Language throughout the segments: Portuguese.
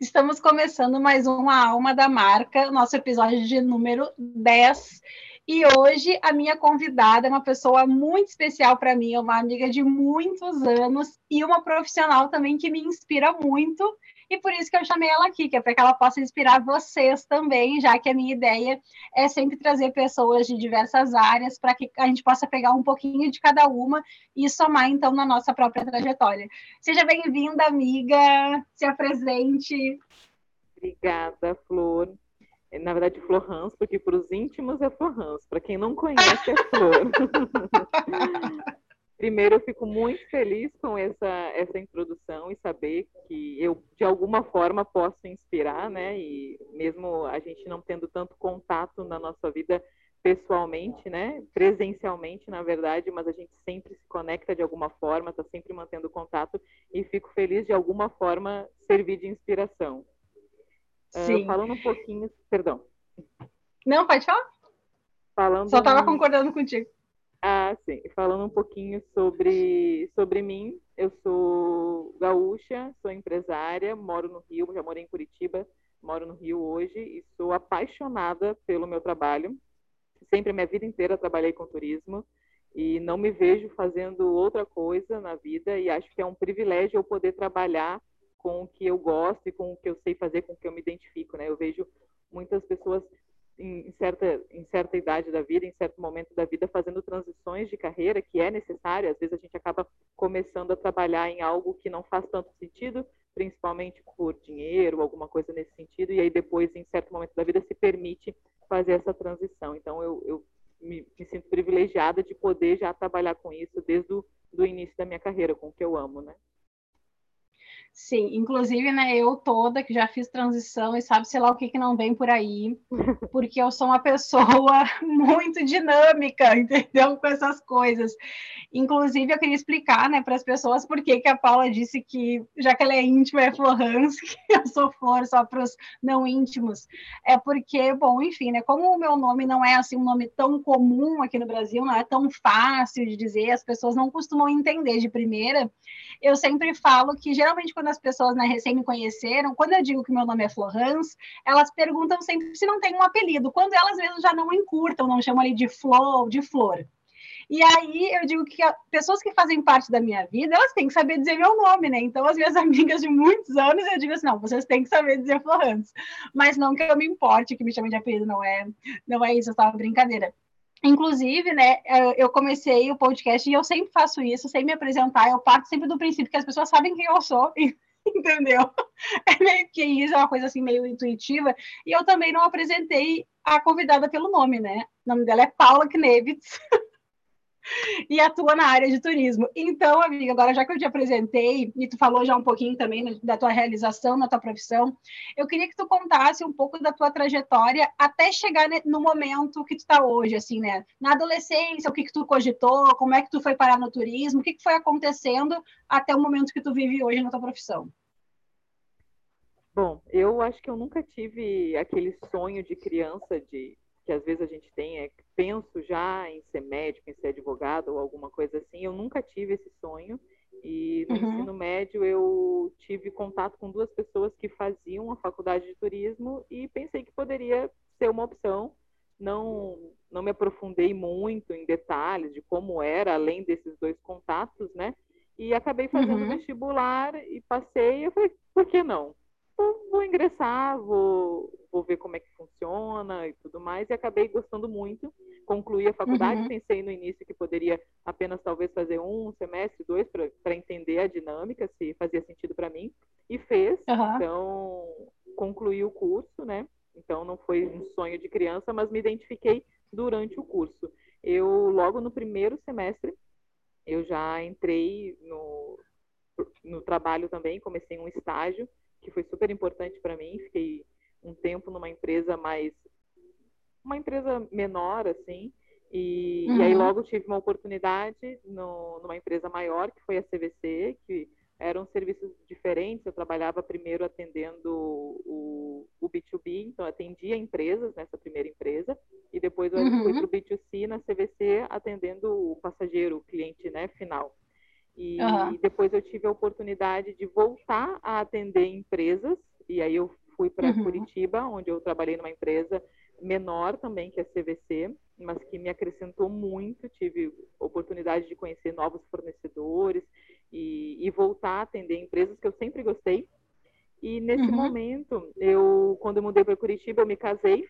Estamos começando mais um A Alma da Marca, nosso episódio de número 10. E hoje a minha convidada é uma pessoa muito especial para mim, é uma amiga de muitos anos e uma profissional também que me inspira muito e por isso que eu chamei ela aqui, que é para que ela possa inspirar vocês também, já que a minha ideia é sempre trazer pessoas de diversas áreas para que a gente possa pegar um pouquinho de cada uma e somar então na nossa própria trajetória. Seja bem-vinda, amiga, se apresente. Obrigada, Flor. Na verdade, Flor Hans, porque para os íntimos é Flor Hans, para quem não conhece é Flor. Primeiro, eu fico muito feliz com essa, essa introdução e saber que eu, de alguma forma, posso inspirar, né? E mesmo a gente não tendo tanto contato na nossa vida pessoalmente, né? Presencialmente, na verdade, mas a gente sempre se conecta de alguma forma, está sempre mantendo contato e fico feliz de alguma forma servir de inspiração. Ah, Sim. Uh, falando um pouquinho, perdão. Não, pode falar. Falando Só estava concordando contigo. Ah, sim. Falando um pouquinho sobre, sobre mim, eu sou gaúcha, sou empresária, moro no Rio, já morei em Curitiba, moro no Rio hoje e sou apaixonada pelo meu trabalho. Sempre, minha vida inteira, trabalhei com turismo e não me vejo fazendo outra coisa na vida e acho que é um privilégio eu poder trabalhar com o que eu gosto e com o que eu sei fazer, com o que eu me identifico, né? Eu vejo muitas pessoas em, certa, em certa idade da vida, em certo momento da vida, fazendo transições de carreira, que é necessário. Às vezes a gente acaba começando a trabalhar em algo que não faz tanto sentido, principalmente por dinheiro, alguma coisa nesse sentido, e aí depois, em certo momento da vida, se permite fazer essa transição. Então, eu, eu me, me, sinto privilegiada de poder já trabalhar com isso desde o do início da minha carreira, com o que eu amo, né? Sim, inclusive, né, eu toda que já fiz transição e sabe, sei lá o que que não vem por aí, porque eu sou uma pessoa muito dinâmica, entendeu? Com essas coisas. Inclusive, eu queria explicar, né, para as pessoas por que que a Paula disse que, já que ela é íntima, é Florence, que eu sou Flor só para os não íntimos. É porque, bom, enfim, né, como o meu nome não é, assim, um nome tão comum aqui no Brasil, não é tão fácil de dizer, as pessoas não costumam entender de primeira, eu sempre falo que, geralmente, quando as pessoas né, recém me conheceram, quando eu digo que meu nome é Florence, elas perguntam sempre se não tem um apelido, quando elas mesmo já não encurtam, não chamam ali de Flor ou de Flor. E aí eu digo que pessoas que fazem parte da minha vida, elas têm que saber dizer meu nome, né? Então, as minhas amigas de muitos anos, eu digo assim, não, vocês têm que saber dizer Florence. Mas não que eu me importe que me chamem de apelido, não é, não é isso, é só uma brincadeira. Inclusive, né, eu comecei o podcast e eu sempre faço isso, sem me apresentar, eu parto sempre do princípio que as pessoas sabem quem eu sou, entendeu? É meio que isso, é uma coisa assim meio intuitiva. E eu também não apresentei a convidada pelo nome, né? O nome dela é Paula Knevitz. e atua na área de turismo. Então, amiga, agora já que eu te apresentei e tu falou já um pouquinho também né, da tua realização na tua profissão, eu queria que tu contasse um pouco da tua trajetória até chegar no momento que tu está hoje, assim, né? Na adolescência, o que que tu cogitou, como é que tu foi parar no turismo, o que que foi acontecendo até o momento que tu vive hoje na tua profissão? Bom, eu acho que eu nunca tive aquele sonho de criança de que às vezes a gente tem, é penso já em ser médico, em ser advogado ou alguma coisa assim. Eu nunca tive esse sonho. E no uhum. ensino médio eu tive contato com duas pessoas que faziam a faculdade de turismo e pensei que poderia ser uma opção. Não, não me aprofundei muito em detalhes de como era, além desses dois contatos, né? E acabei fazendo uhum. vestibular e passei. Eu falei, por que não? Vou, vou ingressar, vou, vou ver como é que funciona e tudo mais. E acabei gostando muito. Concluí a faculdade, uhum. pensei no início que poderia apenas talvez fazer um semestre, dois, para entender a dinâmica, se fazia sentido para mim. E fez. Uhum. Então, concluí o curso, né? Então, não foi um sonho de criança, mas me identifiquei durante o curso. Eu, logo no primeiro semestre, eu já entrei no, no trabalho também, comecei um estágio que foi super importante para mim. Fiquei um tempo numa empresa mais uma empresa menor assim e, uhum. e aí uhum. logo tive uma oportunidade no, numa empresa maior que foi a CVC que eram serviços diferentes eu trabalhava primeiro atendendo o, o B2B então atendia empresas nessa primeira empresa e depois eu uhum. fui para o B2C na CVC atendendo o passageiro o cliente né final e uhum. depois eu tive a oportunidade de voltar a atender empresas E aí eu fui para uhum. Curitiba, onde eu trabalhei numa empresa menor também, que é a CVC, mas que me acrescentou muito. Tive oportunidade de conhecer novos fornecedores e, e voltar a atender empresas que eu sempre gostei. E nesse uhum. momento, eu, quando eu mudei para Curitiba, eu me casei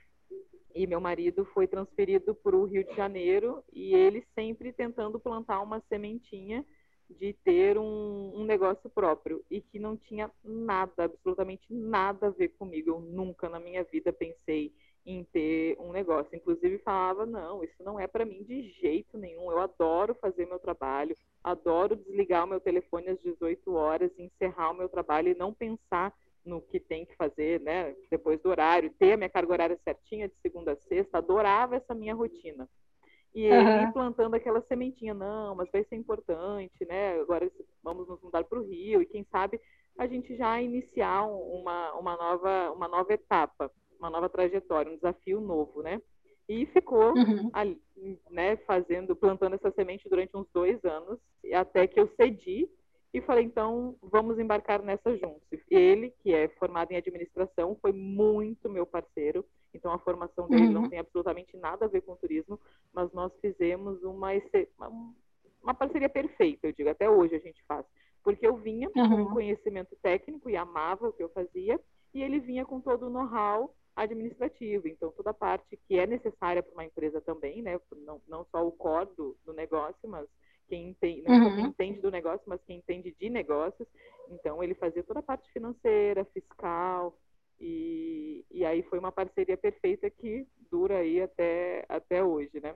e meu marido foi transferido para o Rio de Janeiro e ele sempre tentando plantar uma sementinha de ter um, um, negócio próprio e que não tinha nada, absolutamente nada a ver comigo. Eu nunca na minha vida pensei em ter um negócio. Inclusive falava, não, isso não é para mim de jeito nenhum. Eu adoro fazer meu trabalho, adoro desligar o meu telefone às 18 horas, encerrar o meu trabalho e não pensar no que tem que fazer, né, depois do horário, ter a minha carga horária certinha de segunda a sexta, adorava essa minha rotina. E ele uhum. plantando aquela sementinha, não, mas vai ser importante, né? Agora vamos nos mudar para o Rio e quem sabe a gente já iniciar uma, uma, nova, uma nova etapa, uma nova trajetória, um desafio novo, né? E ficou uhum. ali, né, fazendo, plantando essa semente durante uns dois anos, até que eu cedi e falei, então, vamos embarcar nessa juntos. Ele, que é formado em administração, foi muito meu parceiro, então a formação dele uhum. não tem absolutamente nada a ver com turismo, mas nós fizemos uma, uma parceria perfeita, eu digo, até hoje a gente faz. Porque eu vinha uhum. com um conhecimento técnico e amava o que eu fazia, e ele vinha com todo o know-how administrativo, então toda a parte que é necessária para uma empresa também, né? Não, não só o core do, do negócio, mas quem entende, não uhum. quem entende do negócio, mas quem entende de negócios. Então ele fazia toda a parte financeira, fiscal, e, e aí foi uma parceria perfeita que dura aí até, até hoje, né?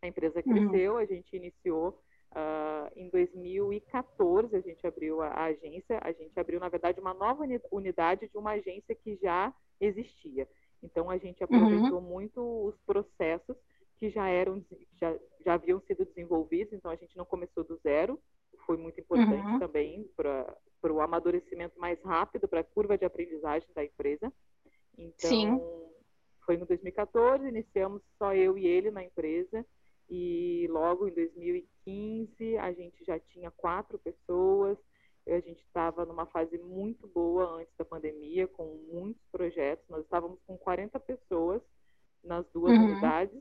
A empresa uhum. cresceu, uhum. a gente iniciou uh, em 2014, a gente abriu a, a, agência, a gente abriu, na verdade, uma nova unidade de uma agência que já existia. Então, a gente aproveitou uhum. muito os processos que já eram, já, já haviam sido desenvolvidos, então a gente não começou do zero, foi muito importante uhum. também para o amadurecimento mais rápido, para a curva de aprendizagem da empresa. Então, Sim. foi em 2014, iniciamos só eu e ele na empresa, e logo em 2015 a gente já tinha quatro pessoas, a gente estava numa fase muito boa antes da pandemia, com muitos projetos, nós estávamos com 40 pessoas nas duas uhum. unidades,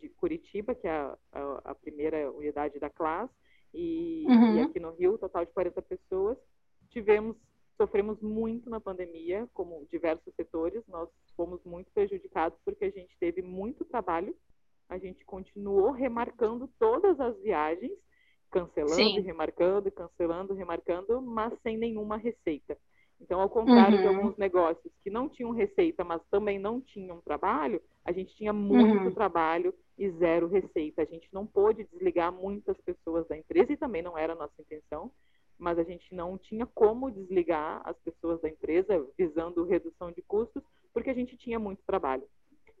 de Curitiba, que é a, a, a primeira unidade da classe, e, uhum. e aqui no Rio, total de 40 pessoas. Tivemos, sofremos muito na pandemia, como diversos setores, nós fomos muito prejudicados porque a gente teve muito trabalho, a gente continuou remarcando todas as viagens, cancelando Sim. e remarcando, cancelando, remarcando, mas sem nenhuma receita. Então, ao contrário uhum. de alguns negócios que não tinham receita, mas também não tinham trabalho, a gente tinha muito uhum. trabalho e zero receita. A gente não pôde desligar muitas pessoas da empresa e também não era a nossa intenção, mas a gente não tinha como desligar as pessoas da empresa visando redução de custos, porque a gente tinha muito trabalho.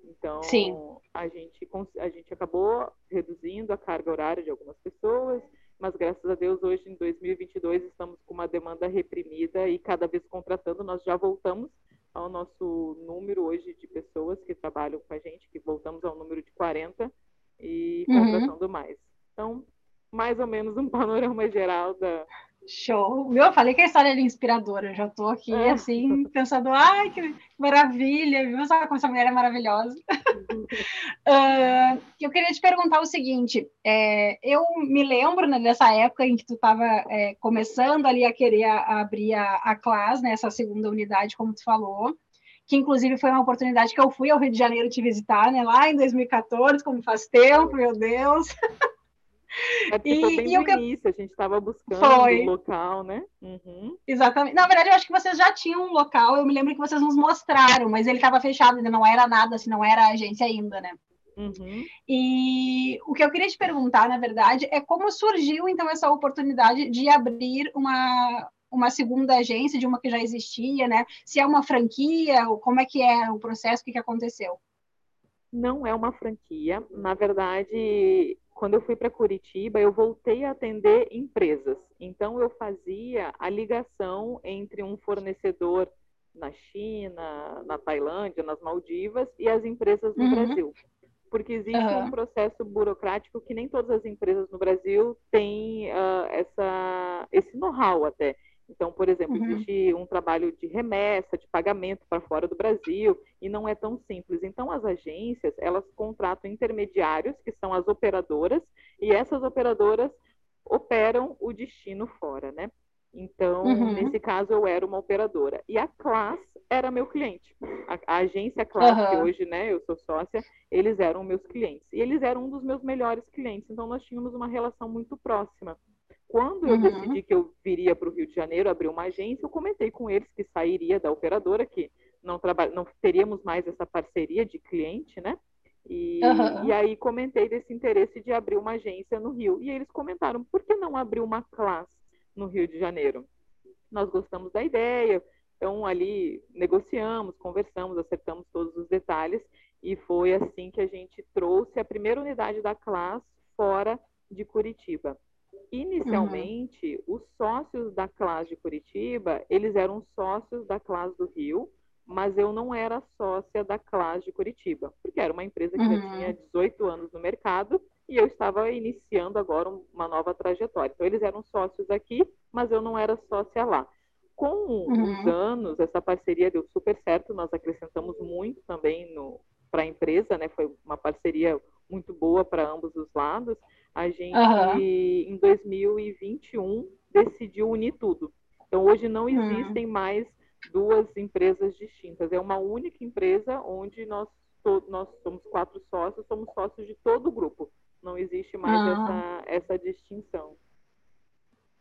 Então, Sim. A, gente, a gente acabou reduzindo a carga horária de algumas pessoas, mas graças a Deus hoje em 2022 estamos com uma demanda reprimida e cada vez contratando, nós já voltamos ao nosso número hoje pessoas que trabalham com a gente, que voltamos ao número de 40 e uhum. contratando uhum. mais. Então, mais ou menos um panorama geral da, Show. Eu falei que a história é inspiradora. Eu já estou aqui, é. assim, pensando, ai, que maravilha, viu? Sabe como essa mulher é maravilhosa? uh, eu queria te perguntar o seguinte: é, eu me lembro né, dessa época em que tu estava é, começando ali a querer abrir a, a classe, né, essa segunda unidade, como tu falou, que inclusive foi uma oportunidade que eu fui ao Rio de Janeiro te visitar, né, lá em 2014, como faz tempo, meu Deus. É e, bem e no início, a gente estava buscando foi. um local, né? Uhum. Exatamente. Na verdade, eu acho que vocês já tinham um local, eu me lembro que vocês nos mostraram, mas ele estava fechado, ainda não era nada, assim, não era agência ainda, né? Uhum. E o que eu queria te perguntar, na verdade, é como surgiu, então, essa oportunidade de abrir uma, uma segunda agência de uma que já existia, né? Se é uma franquia, como é que é o processo, o que, que aconteceu? Não é uma franquia. Na verdade, quando eu fui para Curitiba, eu voltei a atender empresas. Então, eu fazia a ligação entre um fornecedor na China, na Tailândia, nas Maldivas e as empresas no uhum. Brasil. Porque existe uhum. um processo burocrático que nem todas as empresas no Brasil têm uh, essa, esse know-how até. Então, por exemplo, uhum. existe um trabalho de remessa, de pagamento para fora do Brasil, e não é tão simples. Então, as agências, elas contratam intermediários, que são as operadoras, e essas operadoras operam o destino fora, né? Então, uhum. nesse caso, eu era uma operadora. E a Class era meu cliente. A, a agência Class, uhum. que hoje, né, eu sou sócia, eles eram meus clientes. E eles eram um dos meus melhores clientes. Então, nós tínhamos uma relação muito próxima. Quando eu uhum. decidi que eu viria para o Rio de Janeiro abrir uma agência, eu comentei com eles que sairia da operadora, que não, traba... não teríamos mais essa parceria de cliente, né? E, uhum. e, aí comentei desse interesse de abrir uma agência no Rio. E eles comentaram, por que não abrir uma classe no Rio de Janeiro? Nós gostamos da ideia, então ali negociamos, conversamos, acertamos todos os detalhes e foi assim que a gente trouxe a primeira unidade da classe fora de Curitiba. Inicialmente, uhum. os sócios da classe de Curitiba, eles eram sócios da classe do Rio, mas eu não era sócia da classe de Curitiba, porque era uma empresa que uhum. já tinha 18 anos no mercado e eu estava iniciando agora uma nova trajetória. Então, eles eram sócios aqui, mas eu não era sócia lá. Com uhum. os anos, essa parceria deu super certo, nós acrescentamos muito também para a empresa, né? Foi uma parceria muito boa para ambos os lados a gente, uhum. em 2021, decidiu unir tudo. Então, hoje não uhum. existem uhum. mais duas empresas distintas. É uma única empresa onde nós, nós somos quatro sócios, somos sócios de todo o grupo. Não existe mais uhum. essa, essa distinção.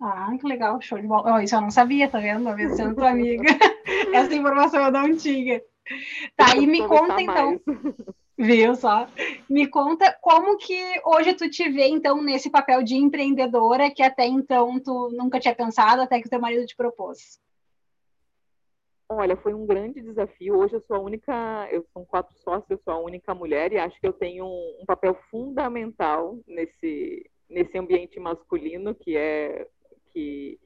Ah, que legal, show de bola. Oh, isso eu não sabia, tá vendo? Talvez sendo tua amiga. Essa informação eu não tinha. Tá, e me conta então. Viu só? Me conta como que hoje tu te vê, então, nesse papel de empreendedora que até então tu nunca tinha pensado, até que o teu marido te propôs. Olha, foi um grande desafio. Hoje eu sou a única, eu sou quatro sócios, eu sou a única mulher e acho que eu tenho um, um papel fundamental nesse, nesse ambiente masculino que é que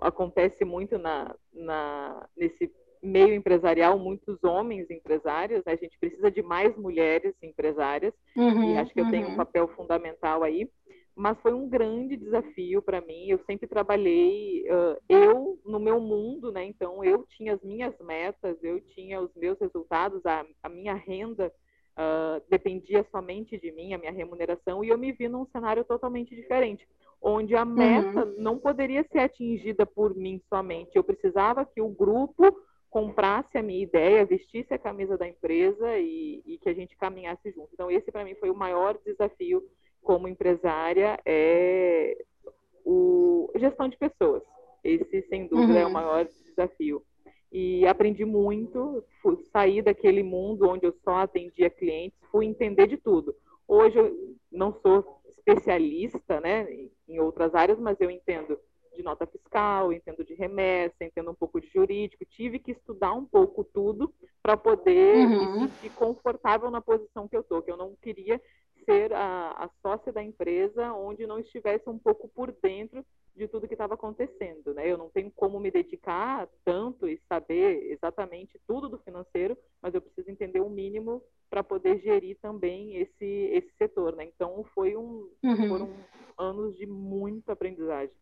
acontece muito na, na, nesse meio empresarial, muitos homens empresários, né? a gente precisa de mais mulheres empresárias, uhum, e acho que eu tenho um uhum. papel fundamental aí. Mas foi um grande desafio para mim. Eu sempre trabalhei, uh, eu no meu mundo, né? Então, eu tinha as minhas metas, eu tinha os meus resultados, a, a minha renda uh, dependia somente de mim, a minha remuneração, e eu me vi num cenário totalmente diferente onde a meta uhum. não poderia ser atingida por mim somente. Eu precisava que o grupo comprasse a minha ideia, vestisse a camisa da empresa e, e que a gente caminhasse junto. Então, esse para mim foi o maior desafio como empresária, é o gestão de pessoas. Esse, sem dúvida, uhum. é o uhum. maior desafio. E aprendi muito, fui, saí daquele mundo onde eu só atendia clientes, fui entender de tudo. Hoje eu não sou especialista né, em outras áreas, mas eu entendo de nota fiscal, entendo de remessa, entendo um pouco de jurídico. Tive que estudar um pouco tudo para poder uhum. me sentir confortável na posição que eu estou, que eu não queria ser a, a sócia da empresa onde não estivesse um pouco por dentro de tudo que estava acontecendo, né? Eu não tenho como me dedicar tanto e saber exatamente tudo do financeiro, mas eu preciso entender o mínimo para poder gerir também esse esse setor, né? Então foi um uhum. foram anos de muita aprendizagem.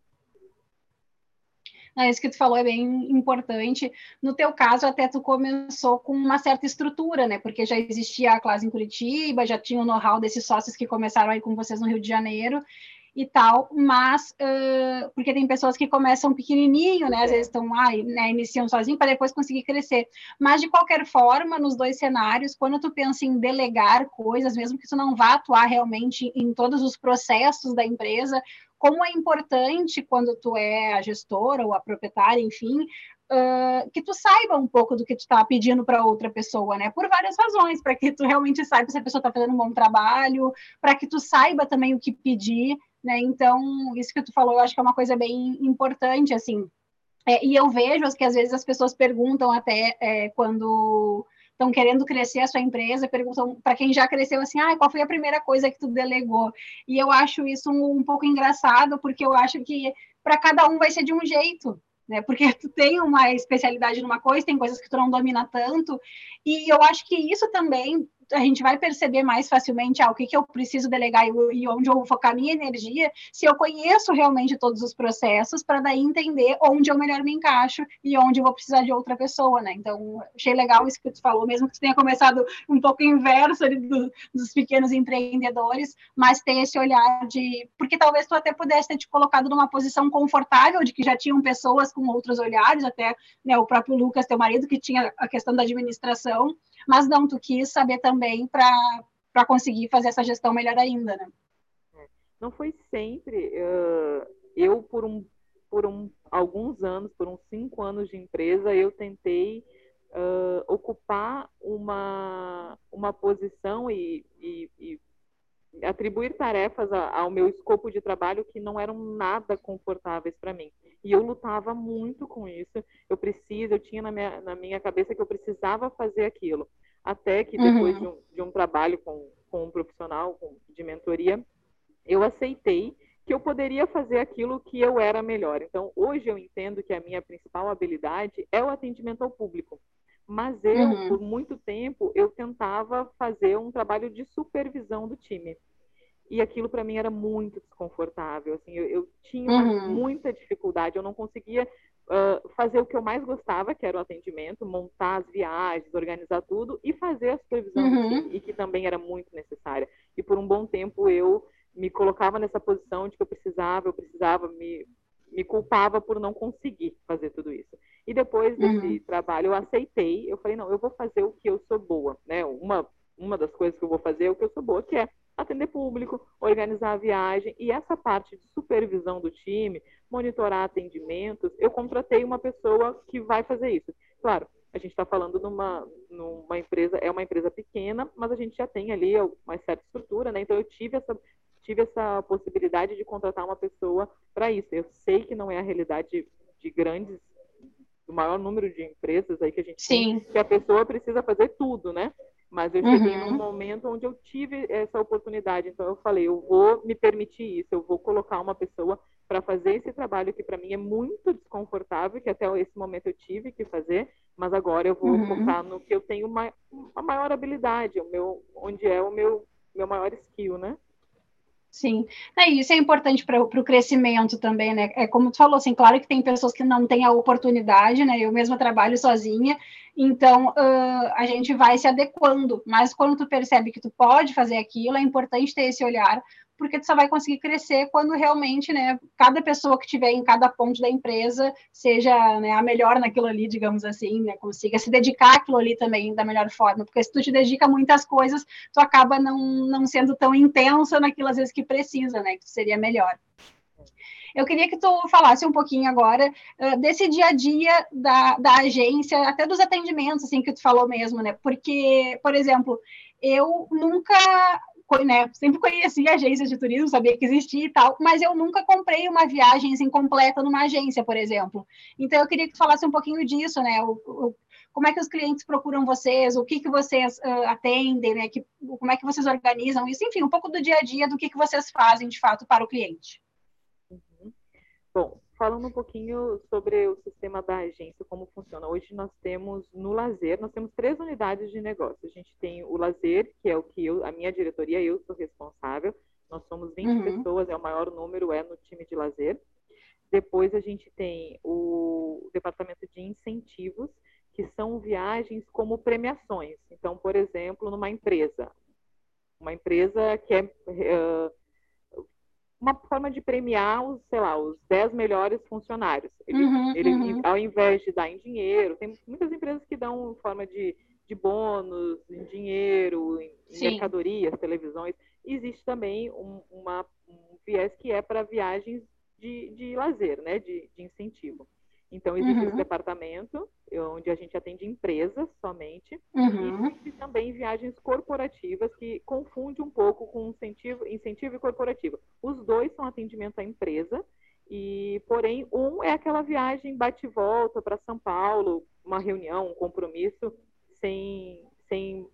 É, isso que tu falou é bem importante. No teu caso, até tu começou com uma certa estrutura, né? Porque já existia a classe em Curitiba, já tinha o know-how desses sócios que começaram aí com vocês no Rio de Janeiro e tal, mas uh, porque tem pessoas que começam pequenininho, né? Às vezes estão lá, né, iniciam sozinho para depois conseguir crescer. Mas de qualquer forma, nos dois cenários, quando tu pensa em delegar coisas, mesmo que tu não vá atuar realmente em todos os processos da empresa, como é importante quando tu é a gestora ou a proprietária, enfim, uh, que tu saiba um pouco do que tu está pedindo para outra pessoa, né? Por várias razões, para que tu realmente saiba se a pessoa está fazendo um bom trabalho, para que tu saiba também o que pedir, né? Então, isso que tu falou, eu acho que é uma coisa bem importante, assim. É, e eu vejo que às vezes as pessoas perguntam até é, quando estão querendo crescer a sua empresa, perguntam para quem já cresceu assim, ah, qual foi a primeira coisa que tu delegou? E eu acho isso um, um pouco engraçado, porque eu acho que para cada um vai ser de um jeito, né? Porque tu tem uma especialidade numa coisa, tem coisas que tu não domina tanto, e eu acho que isso também a gente vai perceber mais facilmente ah, o que, que eu preciso delegar e, e onde eu vou focar minha energia, se eu conheço realmente todos os processos, para daí entender onde eu melhor me encaixo e onde eu vou precisar de outra pessoa, né? Então, achei legal isso que tu falou, mesmo que tu tenha começado um pouco inverso ali do, dos pequenos empreendedores, mas tem esse olhar de. Porque talvez tu até pudesse ter te colocado numa posição confortável de que já tinham pessoas com outros olhares, até né, o próprio Lucas, teu marido, que tinha a questão da administração, mas não, tu quis saber também para conseguir fazer essa gestão melhor ainda, né? É. Não foi sempre. Uh, eu, por, um, por um, alguns anos, por uns cinco anos de empresa, eu tentei uh, ocupar uma, uma posição e, e, e atribuir tarefas ao meu escopo de trabalho que não eram nada confortáveis para mim. E eu lutava muito com isso. Eu preciso, eu tinha na minha, na minha cabeça que eu precisava fazer aquilo. Até que depois uhum. de, um, de um trabalho com, com um profissional com, de mentoria, eu aceitei que eu poderia fazer aquilo que eu era melhor. Então, hoje eu entendo que a minha principal habilidade é o atendimento ao público. Mas eu, uhum. por muito tempo, eu tentava fazer um trabalho de supervisão do time. E aquilo para mim era muito desconfortável. Assim, eu, eu tinha uhum. muita dificuldade. Eu não conseguia uh, fazer o que eu mais gostava, que era o atendimento, montar as viagens, organizar tudo e fazer a supervisão uhum. do time, e que também era muito necessária. E por um bom tempo eu me colocava nessa posição de que eu precisava, eu precisava me me culpava por não conseguir fazer tudo isso. E depois desse uhum. trabalho eu aceitei, eu falei, não, eu vou fazer o que eu sou boa, né? Uma, uma das coisas que eu vou fazer é o que eu sou boa, que é atender público, organizar a viagem e essa parte de supervisão do time, monitorar atendimentos, eu contratei uma pessoa que vai fazer isso. Claro, a gente está falando numa, numa empresa, é uma empresa pequena, mas a gente já tem ali uma certa estrutura, né? Então eu tive essa tive essa possibilidade de contratar uma pessoa para isso. Eu sei que não é a realidade de grandes, do maior número de empresas aí que a gente Sim. tem, que a pessoa precisa fazer tudo, né? Mas eu cheguei uhum. num momento onde eu tive essa oportunidade, então eu falei, eu vou me permitir isso, eu vou colocar uma pessoa para fazer esse trabalho que para mim é muito desconfortável, que até esse momento eu tive que fazer, mas agora eu vou uhum. focar no que eu tenho uma, uma maior habilidade, o meu, onde é o meu, meu maior skill, né? Sim, é, isso é importante para o crescimento também, né? É como tu falou, assim, claro que tem pessoas que não têm a oportunidade, né? Eu mesma trabalho sozinha, então uh, a gente vai se adequando, mas quando tu percebe que tu pode fazer aquilo, é importante ter esse olhar porque tu só vai conseguir crescer quando realmente, né, cada pessoa que tiver em cada ponto da empresa seja né, a melhor naquilo ali, digamos assim, né, consiga se dedicar àquilo ali também da melhor forma, porque se tu te dedica a muitas coisas, tu acaba não, não sendo tão intensa naquilo às vezes que precisa, né, que seria melhor. Eu queria que tu falasse um pouquinho agora uh, desse dia a dia da, da agência, até dos atendimentos, assim, que tu falou mesmo, né? Porque, por exemplo, eu nunca né, sempre conhecia agências de turismo, sabia que existia e tal, mas eu nunca comprei uma viagem assim, completa numa agência, por exemplo. Então, eu queria que tu falasse um pouquinho disso, né? O, o, como é que os clientes procuram vocês, o que, que vocês uh, atendem, né? Que, como é que vocês organizam isso, enfim, um pouco do dia a dia do que, que vocês fazem de fato para o cliente. Uhum. Bom, falando um pouquinho sobre o sistema da agência, como funciona. Hoje nós temos no lazer, nós temos três unidades de negócio. A gente tem o lazer, que é o que eu, a minha diretoria, eu sou responsável. Nós somos 20 uhum. pessoas, é o maior número é no time de lazer. Depois a gente tem o departamento de incentivos, que são viagens como premiações. Então, por exemplo, numa empresa, uma empresa que é uh, uma forma de premiar os, sei lá, os 10 melhores funcionários. Ele, uhum, ele uhum. ao invés de dar em dinheiro, tem muitas empresas que dão forma de, de bônus, em dinheiro, em, em mercadorias, televisões. Existe também um, uma, um viés que é para viagens de, de lazer, né, de, de incentivo. Então, existe uhum. esse departamento, onde a gente atende empresas somente, uhum. e existe também viagens corporativas, que confunde um pouco com incentivo, incentivo e corporativo. Os dois são atendimento à empresa, e porém, um é aquela viagem bate-volta para São Paulo, uma reunião, um compromisso, sem, sem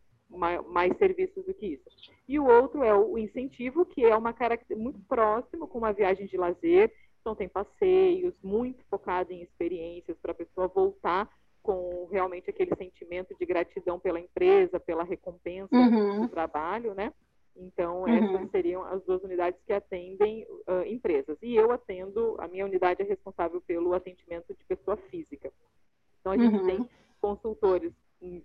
mais serviços do que isso. E o outro é o incentivo, que é uma característica muito próximo com uma viagem de lazer, então, tem passeios, muito focado em experiências para a pessoa voltar com realmente aquele sentimento de gratidão pela empresa, pela recompensa uhum. do trabalho, né? Então, essas uhum. seriam as duas unidades que atendem uh, empresas. E eu atendo, a minha unidade é responsável pelo atendimento de pessoa física. Então, a gente uhum. tem consultores em,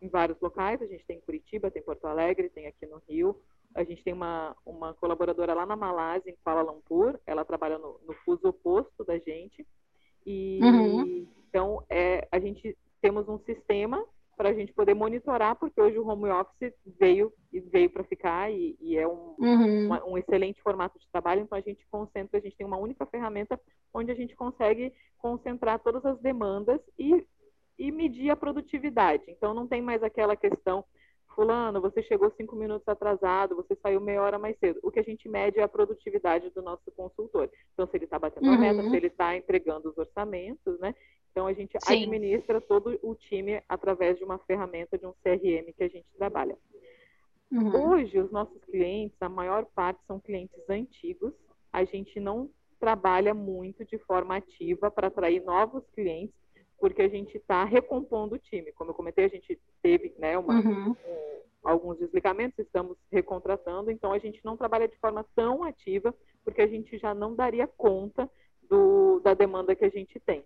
em, vários locais, a gente tem em Curitiba, tem Porto Alegre, tem aqui no Rio. A gente tem uma, uma colaboradora lá na Malásia, em Kuala Lumpur, ela trabalha no, no fuso oposto da gente. E uhum. então, é, a gente temos um sistema para a gente poder monitorar, porque hoje o home office veio e veio para ficar e, e, é um, uhum. uma, um excelente formato de trabalho. Então a gente concentra, a gente tem uma única ferramenta onde a gente consegue concentrar todas as demandas e, e medir a produtividade. Então não tem mais aquela questão fulano, você chegou cinco minutos atrasado, você saiu meia hora mais cedo. O que a gente mede é a produtividade do nosso consultor. Então, se ele está batendo uhum. a meta, se ele está entregando os orçamentos, né? Então, a gente Sim. administra todo o time através de uma ferramenta, de um CRM que a gente trabalha. Uhum. Hoje, os nossos clientes, a maior parte são clientes antigos. A gente não trabalha muito de forma ativa para atrair novos clientes, porque a gente está recompondo o time. Como eu comentei, a gente teve né, uma, uhum. um, alguns desligamentos, estamos recontratando, então a gente não trabalha de forma tão ativa, porque a gente já não daria conta do, da demanda que a gente tem.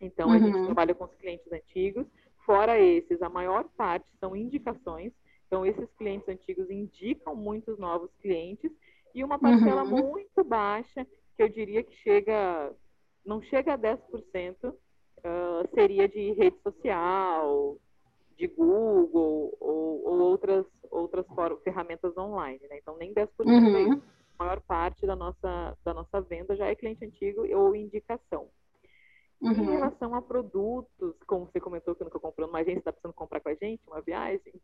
Então, a gente uhum. trabalha com os clientes antigos. Fora esses, a maior parte são indicações. Então, esses clientes antigos indicam muitos novos clientes. E uma parcela uhum. muito baixa, que eu diria que chega, não chega a 10%, uh, seria de rede social, de Google ou, ou outras, outras ferramentas online. Né? Então, nem 10% uhum. é isso. A maior parte da nossa, da nossa venda já é cliente antigo ou indicação. Uhum. Em relação a produtos, como você comentou que nunca comprou numa agência, está precisando comprar com a gente, uma viagem,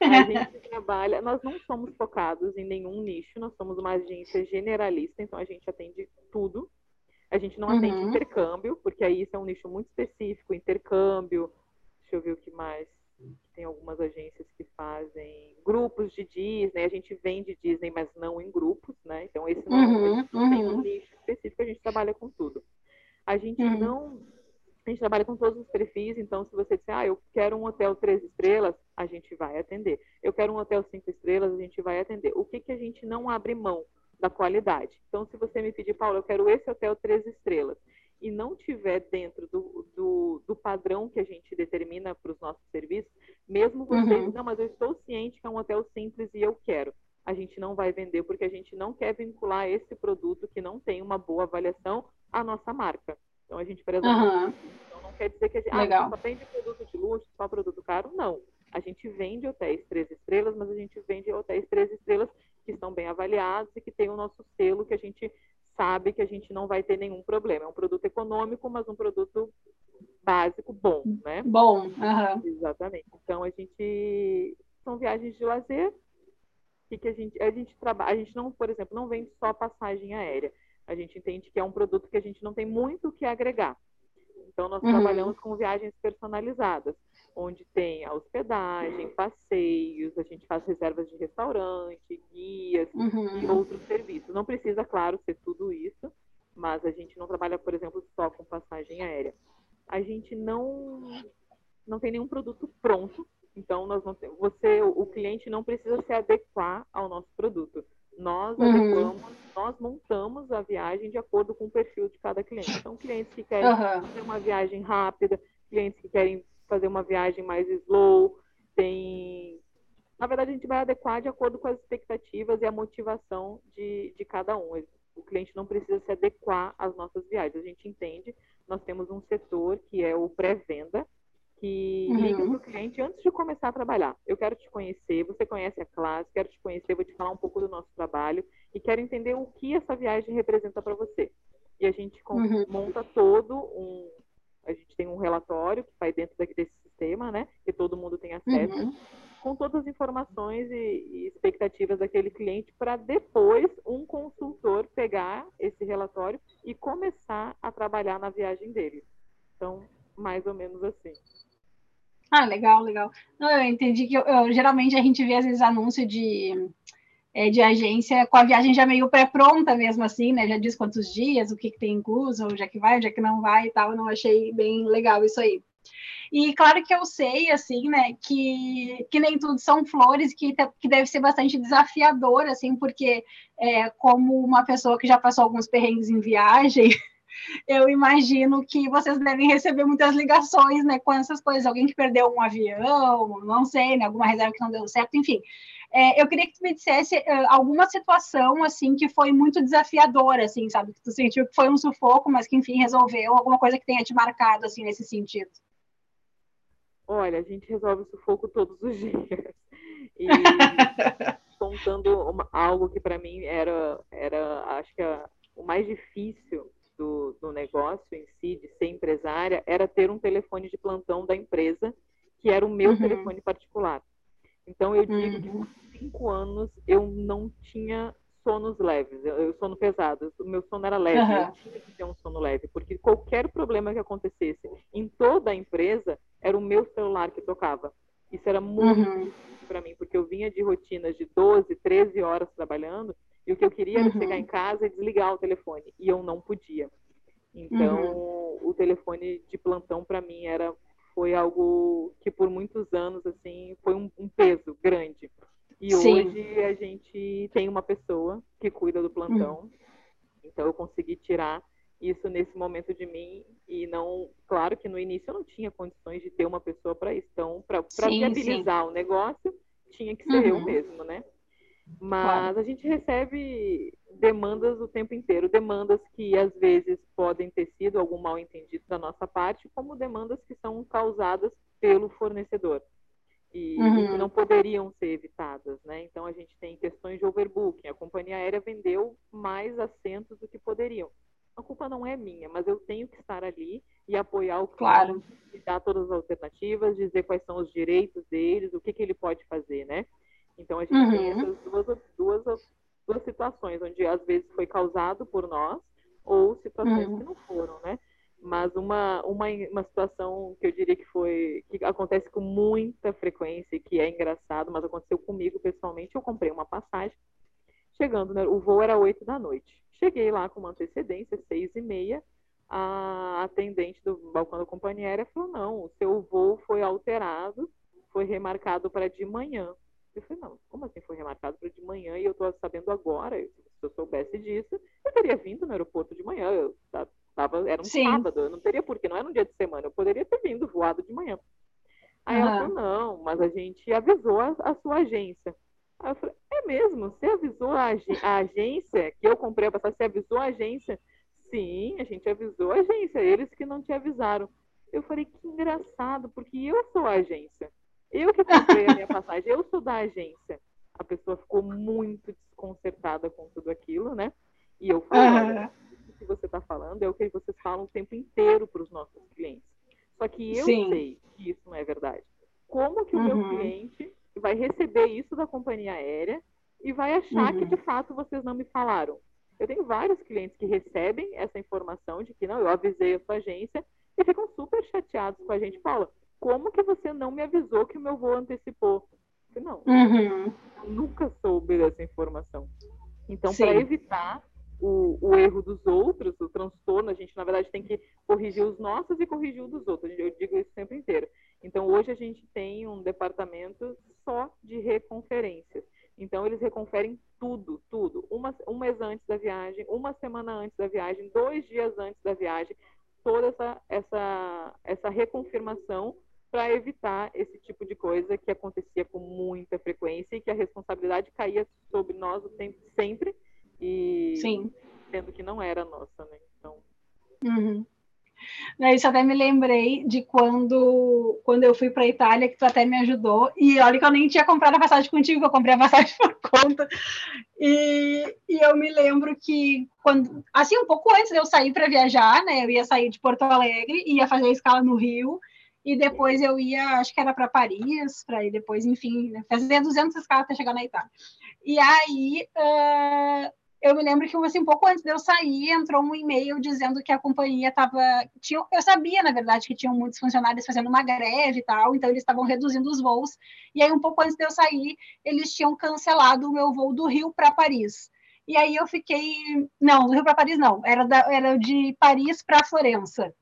a gente trabalha, nós não somos focados em nenhum nicho, nós somos uma agência generalista, então a gente atende tudo. A gente não atende uhum. intercâmbio, porque aí isso é um nicho muito específico, intercâmbio. Deixa eu ver o que mais. Tem algumas agências que fazem grupos de Disney, a gente vende Disney, mas não em grupos, né? Então esse não, uhum. não tem um uhum. nicho específico, a gente trabalha com tudo. A gente uhum. não. A gente trabalha com todos os perfis, então se você disser, ah, eu quero um hotel três estrelas, a gente vai atender. Eu quero um hotel cinco estrelas, a gente vai atender. O que, que a gente não abre mão? Da qualidade. Então, se você me pedir, Paulo, eu quero esse hotel três estrelas, e não tiver dentro do, do, do padrão que a gente determina para os nossos serviços, mesmo vocês, uhum. não, mas eu estou ciente que é um hotel simples e eu quero. A gente não vai vender porque a gente não quer vincular esse produto que não tem uma boa avaliação a nossa marca. Então a gente preza uhum. Então não quer dizer que a gente, ah, só vende produto de luxo, só produto caro, não. A gente vende hotéis três estrelas, mas a gente vende hotéis três estrelas que estão bem avaliados e que tem o nosso selo que a gente sabe que a gente não vai ter nenhum problema. É um produto econômico, mas um produto básico bom, né? Bom, uhum. exatamente. Então a gente são viagens de lazer que, que a gente a gente trabalha. A gente não, por exemplo, não vende só passagem aérea a gente entende que é um produto que a gente não tem muito o que agregar. Então, nós uhum. trabalhamos com viagens personalizadas, onde tem a hospedagem, passeios, a gente faz reservas de restaurante, guias uhum. e outros serviços. Não precisa, claro, ser tudo isso, mas a gente não trabalha, por exemplo, só com passagem aérea. A gente não, não tem nenhum produto pronto, então nós não tem, você, o cliente não precisa se adequar ao nosso produto. Nós uhum. adequamos, nós montamos a viagem de acordo com o perfil de cada cliente. Então, clientes que querem uhum. fazer uma viagem rápida, clientes que querem fazer uma viagem mais slow, tem. Na verdade, a gente vai adequar de acordo com as expectativas e a motivação de, de cada um. O cliente não precisa se adequar às nossas viagens. A gente entende, nós temos um setor que é o pré-venda, que uhum. liga para o cliente antes de começar a trabalhar. Eu quero te conhecer, você conhece a classe, quero te conhecer, vou te falar um pouco do nosso trabalho e quero entender o que essa viagem representa para você. E a gente uhum. monta todo um. A gente tem um relatório que vai dentro desse sistema, né? Que todo mundo tem acesso, uhum. com todas as informações e, e expectativas daquele cliente, para depois um consultor pegar esse relatório e começar a trabalhar na viagem dele. Então, mais ou menos assim. Ah, legal, legal. Não, eu entendi que eu, eu, geralmente a gente vê às vezes anúncio de, é, de agência com a viagem já meio pré-pronta mesmo assim, né? Já diz quantos dias, o que, que tem incluso, onde é que vai, onde é que não vai e tal. Não achei bem legal isso aí. E claro que eu sei, assim, né, que, que nem tudo são flores, que, que deve ser bastante desafiador, assim, porque é, como uma pessoa que já passou alguns perrengues em viagem, eu imagino que vocês devem receber muitas ligações, né, com essas coisas, alguém que perdeu um avião, não sei, né, alguma reserva que não deu certo, enfim. É, eu queria que tu me dissesse uh, alguma situação, assim, que foi muito desafiadora, assim, sabe, que tu sentiu que foi um sufoco, mas que, enfim, resolveu, alguma coisa que tenha te marcado, assim, nesse sentido. Olha, a gente resolve sufoco todos os dias. E contando uma, algo que para mim era, era, acho que a, o mais difícil do, do negócio em si, de ser empresária, era ter um telefone de plantão da empresa, que era o meu uhum. telefone particular. Então, eu digo uhum. que por cinco anos eu não tinha sonos leves, eu, eu sono pesado, o meu sono era leve, uhum. eu tinha que ter um sono leve, porque qualquer problema que acontecesse em toda a empresa, era o meu celular que tocava. Isso era muito uhum. para mim, porque eu vinha de rotinas de 12, 13 horas trabalhando, e o que eu queria era chegar uhum. em casa e desligar o telefone, e eu não podia. Então, uhum. o telefone de plantão para mim era foi algo que por muitos anos assim foi um, um peso grande e Sim. hoje a gente tem uma pessoa que cuida do plantão. Hum. Então eu consegui tirar isso nesse momento de mim e não, claro que no início eu não tinha condições de ter uma pessoa para isso. Então, para viabilizar sim. o negócio, tinha que ser uhum. eu mesmo, né? Mas claro. a gente recebe demandas o tempo inteiro, demandas que às vezes podem ter sido algum mal entendido da nossa parte, como demandas que são causadas pelo fornecedor e, uhum. não poderiam ser evitadas, né? Então a gente tem questões de overbooking. A companhia aérea vendeu mais assentos do que poderiam. A culpa não é minha, mas eu tenho que estar ali e apoiar o cliente, claro. dar todas as alternativas, dizer quais são os direitos deles, o que, que ele pode fazer, né? Então a gente uhum. tem essas duas, duas, duas situações, onde às vezes foi causado por nós ou situações uhum. que não foram, né? Mas uma, uma, uma situação que eu diria que foi que acontece com muita frequência e que é engraçado, mas aconteceu comigo pessoalmente, eu comprei uma passagem, chegando, né, o voo era oito da noite. Cheguei lá com uma antecedência, seis e meia, a atendente do balcão da companhia aérea falou, não, o seu voo foi alterado, foi remarcado para de manhã. Eu falei, não, como assim foi remarcado para de manhã e eu estou sabendo agora? Se eu soubesse disso, eu teria vindo no aeroporto de manhã. Eu, Tava, era um Sim. sábado, eu não teria porquê, não era um dia de semana, eu poderia ter vindo voado de manhã. Aí uhum. ela falou, não, mas a gente avisou a, a, sua agência. Aí eu falei, é mesmo? Você avisou a, a agência que eu comprei a passagem, você avisou a agência? Sim, a gente avisou a agência, eles que não te avisaram. Eu falei, que engraçado, porque eu sou a agência. Eu que comprei a minha passagem, eu sou da agência. A pessoa ficou muito desconcertada com tudo aquilo, né? E eu falei, uhum que você está falando é o que vocês falam o tempo inteiro para os nossos clientes. Só que eu Sim. sei que isso não é verdade. Como que o uhum. meu cliente vai receber isso da companhia aérea e vai achar uhum. que de fato vocês não me falaram? Eu tenho vários clientes que recebem essa informação de que não, eu avisei a sua agência e ficam super chateados com a gente. Paula, como que você não me avisou que o meu voo antecipou? não, uhum. eu nunca soube dessa informação. Então, para evitar o, o, erro dos outros, o transtorno, a gente, na verdade, tem que corrigir os nossos e corrigir o dos outros. Eu digo isso sempre inteiro. Então, hoje a gente tem um departamento só de reconferências. Então, eles reconferem tudo, tudo. Uma, um mês antes da viagem, uma semana antes da viagem, dois dias antes da viagem, toda essa, essa, essa reconfirmação para evitar esse tipo de coisa que acontecia com muita frequência e que a responsabilidade caía sobre nós o tempo sempre e Sim. sendo que não era nossa, né? Então. Uhum. Isso até me lembrei de quando, quando eu fui para a Itália, que tu até me ajudou. E olha que eu nem tinha comprado a passagem contigo, eu comprei a passagem por conta. E, e eu me lembro que, quando, assim, um pouco antes de eu sair para viajar, né? Eu ia sair de Porto Alegre, ia fazer a escala no Rio, e depois eu ia, acho que era para Paris, para ir depois, enfim, né, fazer 200 escalas até chegar na Itália. E aí, uh, eu me lembro que assim, um pouco antes de eu sair, entrou um e-mail dizendo que a companhia estava. Eu sabia, na verdade, que tinham muitos funcionários fazendo uma greve e tal, então eles estavam reduzindo os voos. E aí, um pouco antes de eu sair, eles tinham cancelado o meu voo do Rio para Paris. E aí eu fiquei. Não, do Rio para Paris não, era, da... era de Paris para Florença.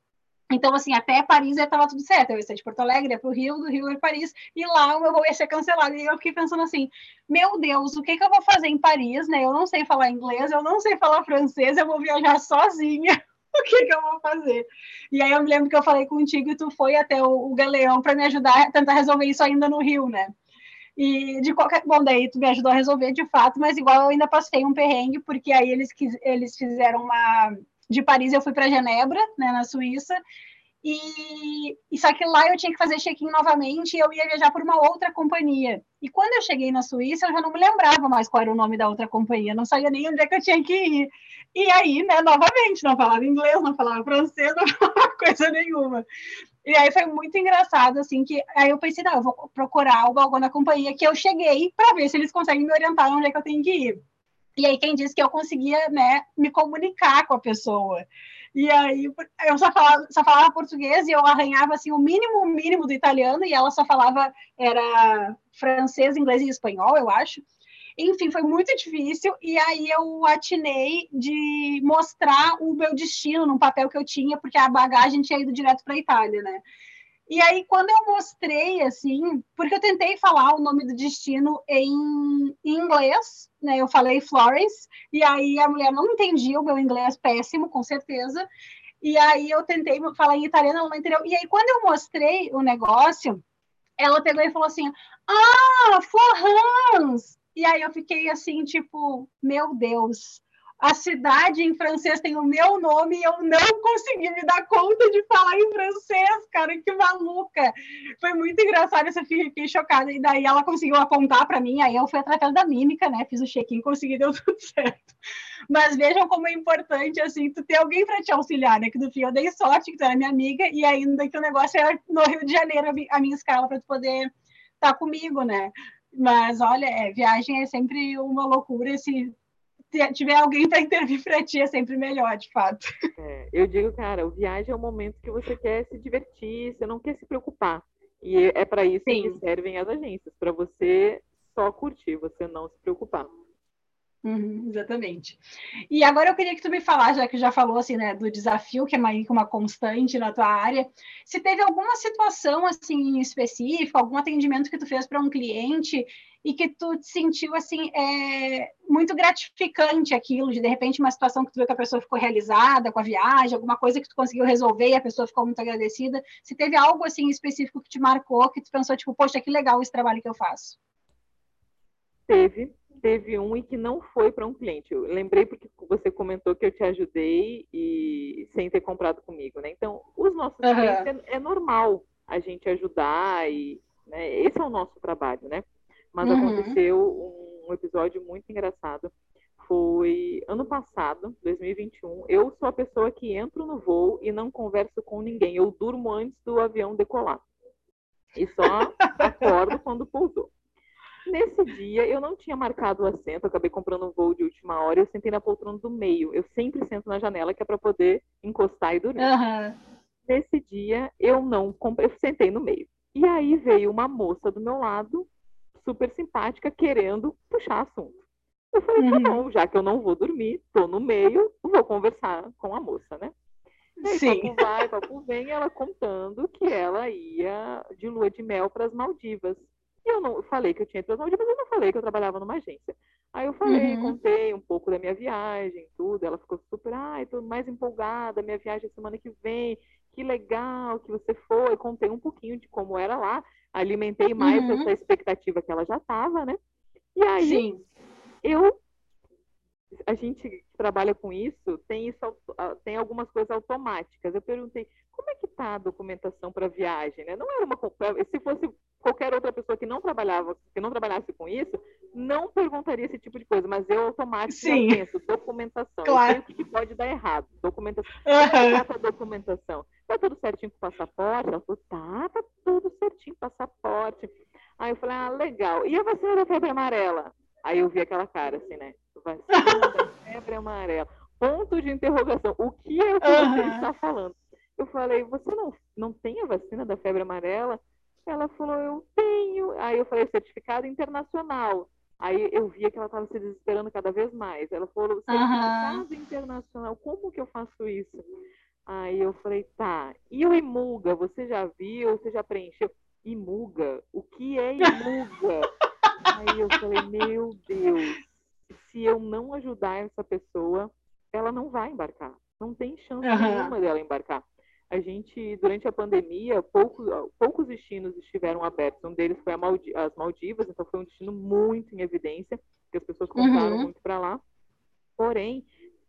Então, assim, até Paris estava tudo certo. Eu ia ser de Porto Alegre, ia para o Rio, do Rio ia Paris, e lá o meu voo ia ser cancelado. E eu fiquei pensando assim: meu Deus, o que, que eu vou fazer em Paris, né? Eu não sei falar inglês, eu não sei falar francês, eu vou viajar sozinha. o que, que eu vou fazer? E aí eu me lembro que eu falei contigo e tu foi até o, o Galeão para me ajudar a tentar resolver isso ainda no Rio, né? E de qualquer. Bom, daí tu me ajudou a resolver de fato, mas igual eu ainda passei um perrengue, porque aí eles, eles fizeram uma de Paris eu fui para Genebra, né, na Suíça, e, e, só que lá eu tinha que fazer check-in novamente e eu ia viajar por uma outra companhia. E quando eu cheguei na Suíça, eu já não me lembrava mais qual era o nome da outra companhia, não sabia nem onde é que eu tinha que ir. E aí, né, novamente, não falava inglês, não falava francês, não falava coisa nenhuma. E aí foi muito engraçado, assim, que aí eu pensei, não, eu vou procurar o balcão da companhia que eu cheguei para ver se eles conseguem me orientar onde é que eu tenho que ir. E aí quem disse que eu conseguia, né, me comunicar com a pessoa. E aí eu só falava, só falava português e eu arranhava assim o mínimo o mínimo do italiano e ela só falava era francês, inglês e espanhol, eu acho. Enfim, foi muito difícil e aí eu atinei de mostrar o meu destino num papel que eu tinha, porque a bagagem tinha ido direto para a Itália, né? E aí, quando eu mostrei, assim, porque eu tentei falar o nome do destino em, inglês, né? Eu falei Florence, e aí a mulher não entendia o meu inglês péssimo, com certeza. E aí eu tentei falar em italiano, ela não entendeu. E aí, quando eu mostrei o negócio, ela pegou e falou assim: Ah, Florence! E aí eu fiquei assim, tipo, meu Deus, a cidade em francês tem o meu nome e eu não consegui me dar conta de falar em francês, cara, que maluca. Foi muito engraçado, eu fiquei chocada. E daí ela conseguiu apontar para mim, aí eu fui através da mímica, né? Fiz o check-in, consegui, deu tudo certo. Mas vejam como é importante, assim, tu ter alguém para te auxiliar, né? Que do fim eu dei sorte que tu era minha amiga e ainda que o negócio era no Rio de Janeiro, a minha escala, para tu poder estar tá comigo, né? Mas olha, é, viagem é sempre uma loucura. Esse tiver alguém para intervir para ti, é sempre melhor, de fato. É, eu digo, cara, o viagem é o momento que você quer se divertir, você não quer se preocupar. E é para isso Sim. que servem as agências, para você só curtir, você não se preocupar. Uhum, exatamente. E agora eu queria que tu me falasse, já que já falou assim, né, do desafio que é uma, uma constante na tua área, se teve alguma situação assim específica, algum atendimento que tu fez para um cliente e que tu te sentiu assim é, muito gratificante aquilo, de de repente uma situação que tu viu que a pessoa ficou realizada com a viagem, alguma coisa que tu conseguiu resolver e a pessoa ficou muito agradecida. Se teve algo assim específico que te marcou, que tu pensou tipo, poxa, que legal esse trabalho que eu faço. Teve, teve um e que não foi para um cliente. Eu lembrei porque você comentou que eu te ajudei e sem ter comprado comigo, né? Então, os nossos uhum. clientes é, é, normal a gente ajudar e né, esse é o nosso trabalho, né? Mas uhum. aconteceu um episódio muito engraçado. Foi ano passado, 2021. Eu sou a pessoa que entro no voo e não converso com ninguém. Eu durmo antes do avião decolar. E só acordo quando pousou. Nesse dia, eu não tinha marcado o assento, acabei comprando um voo de última hora, eu sentei na poltrona do meio. Eu sempre sento na janela, que é para poder encostar e dormir. Uhum. Nesse dia, eu não comprei, eu sentei no meio. E aí veio uma moça do meu lado, super simpática, querendo puxar assunto. Eu falei, tá uhum. tá bom, já que eu não vou dormir, tô no meio, vou conversar com a moça, né? Aí, Sim. papo vai, papo vem, ela contando que ela ia de lua de mel para as Maldivas. E eu não eu falei que eu tinha ido mas eu não falei que eu trabalhava numa agência. Aí eu falei, uhum. contei um pouco da minha viagem, tudo. Ela ficou super, ai, tô mais empolgada, minha viagem semana que vem, que legal que você foi. Contei um pouquinho de como era lá, alimentei mais uhum. essa expectativa que ela já estava, né? E aí Sim. eu a gente que trabalha com isso tem isso tem algumas coisas automáticas. Eu perguntei como é que tá a documentação para viagem, né? Não era uma se fosse qualquer outra pessoa que não trabalhava, que não trabalhasse com isso, não perguntaria esse tipo de coisa, mas eu automaticamente penso, documentação. Claro. Eu sei o que pode dar errado. Documentação. Uhum. Como é documentação? Tá tudo certinho com o passaporte? Ela falou, tá, o passaporte. Aí eu falei, ah, legal. E a vacina da febre amarela? Aí eu vi aquela cara assim, né? Vacina da febre amarela. Ponto de interrogação. O que é o que uhum. você está falando? Eu falei, você não, não tem a vacina da febre amarela? Ela falou, eu tenho. Aí eu falei, certificado internacional. Aí eu via que ela estava se desesperando cada vez mais. Ela falou, certificado uhum. internacional, como que eu faço isso? Aí eu falei, tá. E o Imuga, você já viu? Você já preencheu? Imuga? O que é Imuga? Aí eu falei, meu Deus, se eu não ajudar essa pessoa, ela não vai embarcar. Não tem chance uhum. nenhuma dela embarcar. A gente, durante a pandemia, poucos, poucos destinos estiveram abertos. Um deles foi Maldi as Maldivas, então foi um destino muito em evidência, que as pessoas compraram uhum. muito para lá. Porém,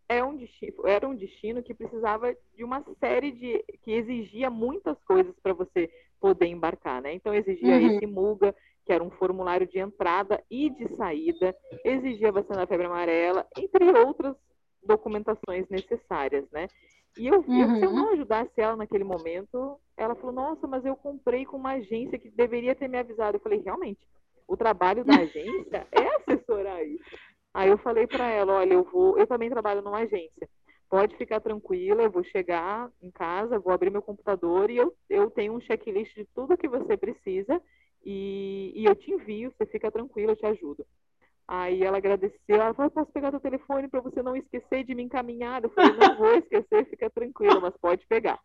é um destino, era um destino que precisava de uma série de. que exigia muitas coisas para você poder embarcar, né? Então, exigia uhum. esse MUGA, que era um formulário de entrada e de saída, exigia vacina da febre amarela, entre outras documentações necessárias, né? E eu, uhum. eu, se eu uhum. não ajudasse ela naquele momento, ela falou: Nossa, mas eu comprei com uma agência que deveria ter me avisado. Eu falei: Realmente, o trabalho da agência é assessorar isso. Aí eu falei para ela: Olha, eu vou, eu também trabalho numa agência. Pode ficar tranquila, eu vou chegar em casa, vou abrir meu computador e eu, eu tenho um checklist de tudo que você precisa e, e eu te envio, você fica tranquila, eu te ajudo. Aí ela agradeceu, ela falou, posso pegar teu telefone para você não esquecer de me encaminhar? Eu falei, não vou esquecer, fica tranquila, mas pode pegar.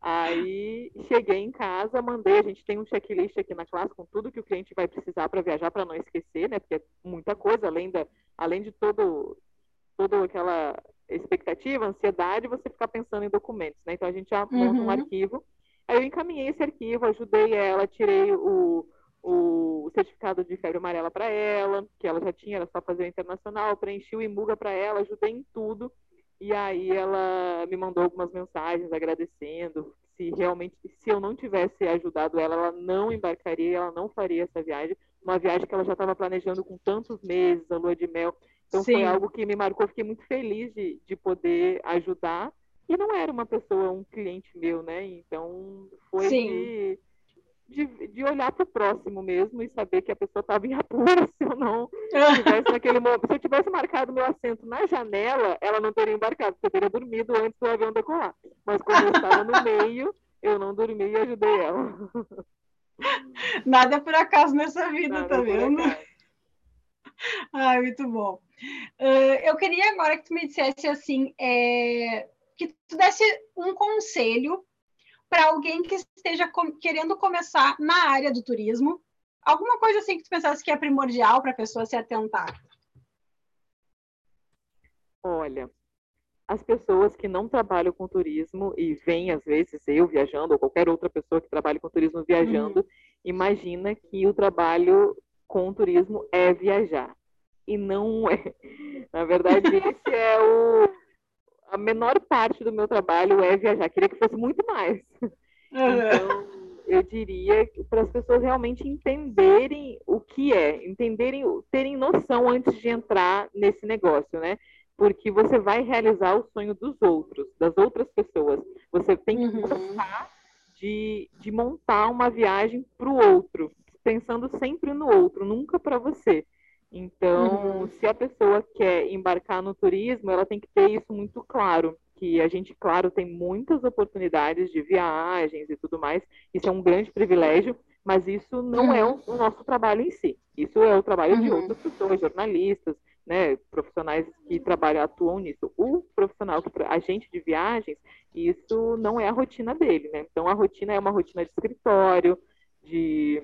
Aí cheguei em casa, mandei, a gente tem um checklist aqui na classe com tudo que o cliente vai precisar para viajar para não esquecer, né? Porque é muita coisa, além da além de todo toda aquela expectativa, ansiedade, você ficar pensando em documentos, né? Então a gente já monta uhum. um arquivo Aí eu encaminhei esse arquivo, ajudei ela, tirei o, o certificado de febre amarela para ela, que ela já tinha, era só fazer o internacional, preenchi o IMUGA para ela, ajudei em tudo. E aí ela me mandou algumas mensagens agradecendo. Se realmente, se eu não tivesse ajudado ela, ela não embarcaria, ela não faria essa viagem. Uma viagem que ela já estava planejando com tantos meses, a lua de mel. Então Sim. foi algo que me marcou, fiquei muito feliz de, de poder ajudar e não era uma pessoa, um cliente meu, né? Então foi de, de, de, olhar para o próximo mesmo e saber que a pessoa estava em apuro, se eu não tivesse naquele momento. Se eu tivesse marcado meu assento na janela, ela não teria embarcado, porque eu teria dormido antes do avião decolar. Mas como eu estava no meio, eu não dormi e ajudei ela. Nada é por acaso nessa vida, Nada tá é vendo? Ai, muito bom. Uh, eu queria agora que tu me dissesse assim, é, que tu desse um conselho para alguém que esteja com, querendo começar na área do turismo, alguma coisa assim que tu pensasse que é primordial para a pessoa se atentar. Olha, as pessoas que não trabalham com turismo e vêm, às vezes, eu viajando, ou qualquer outra pessoa que trabalhe com turismo viajando, uhum. imagina que o trabalho com turismo é viajar. E não é. Na verdade, esse é o, a menor parte do meu trabalho é viajar. Queria que fosse muito mais. Então, eu diria para as pessoas realmente entenderem o que é, entenderem, terem noção antes de entrar nesse negócio, né? Porque você vai realizar o sonho dos outros, das outras pessoas. Você tem que uhum. gostar de, de montar uma viagem para o outro, pensando sempre no outro, nunca para você. Então, uhum. se a pessoa quer embarcar no turismo, ela tem que ter isso muito claro, que a gente, claro, tem muitas oportunidades de viagens e tudo mais, isso é um grande privilégio, mas isso não uhum. é o, o, nosso trabalho em si. Isso é o trabalho uhum. de outras pessoas, jornalistas, né, profissionais que trabalham, atuam nisso. O profissional, agente de viagens, isso não é a rotina dele, né? Então, a rotina é uma rotina de escritório, de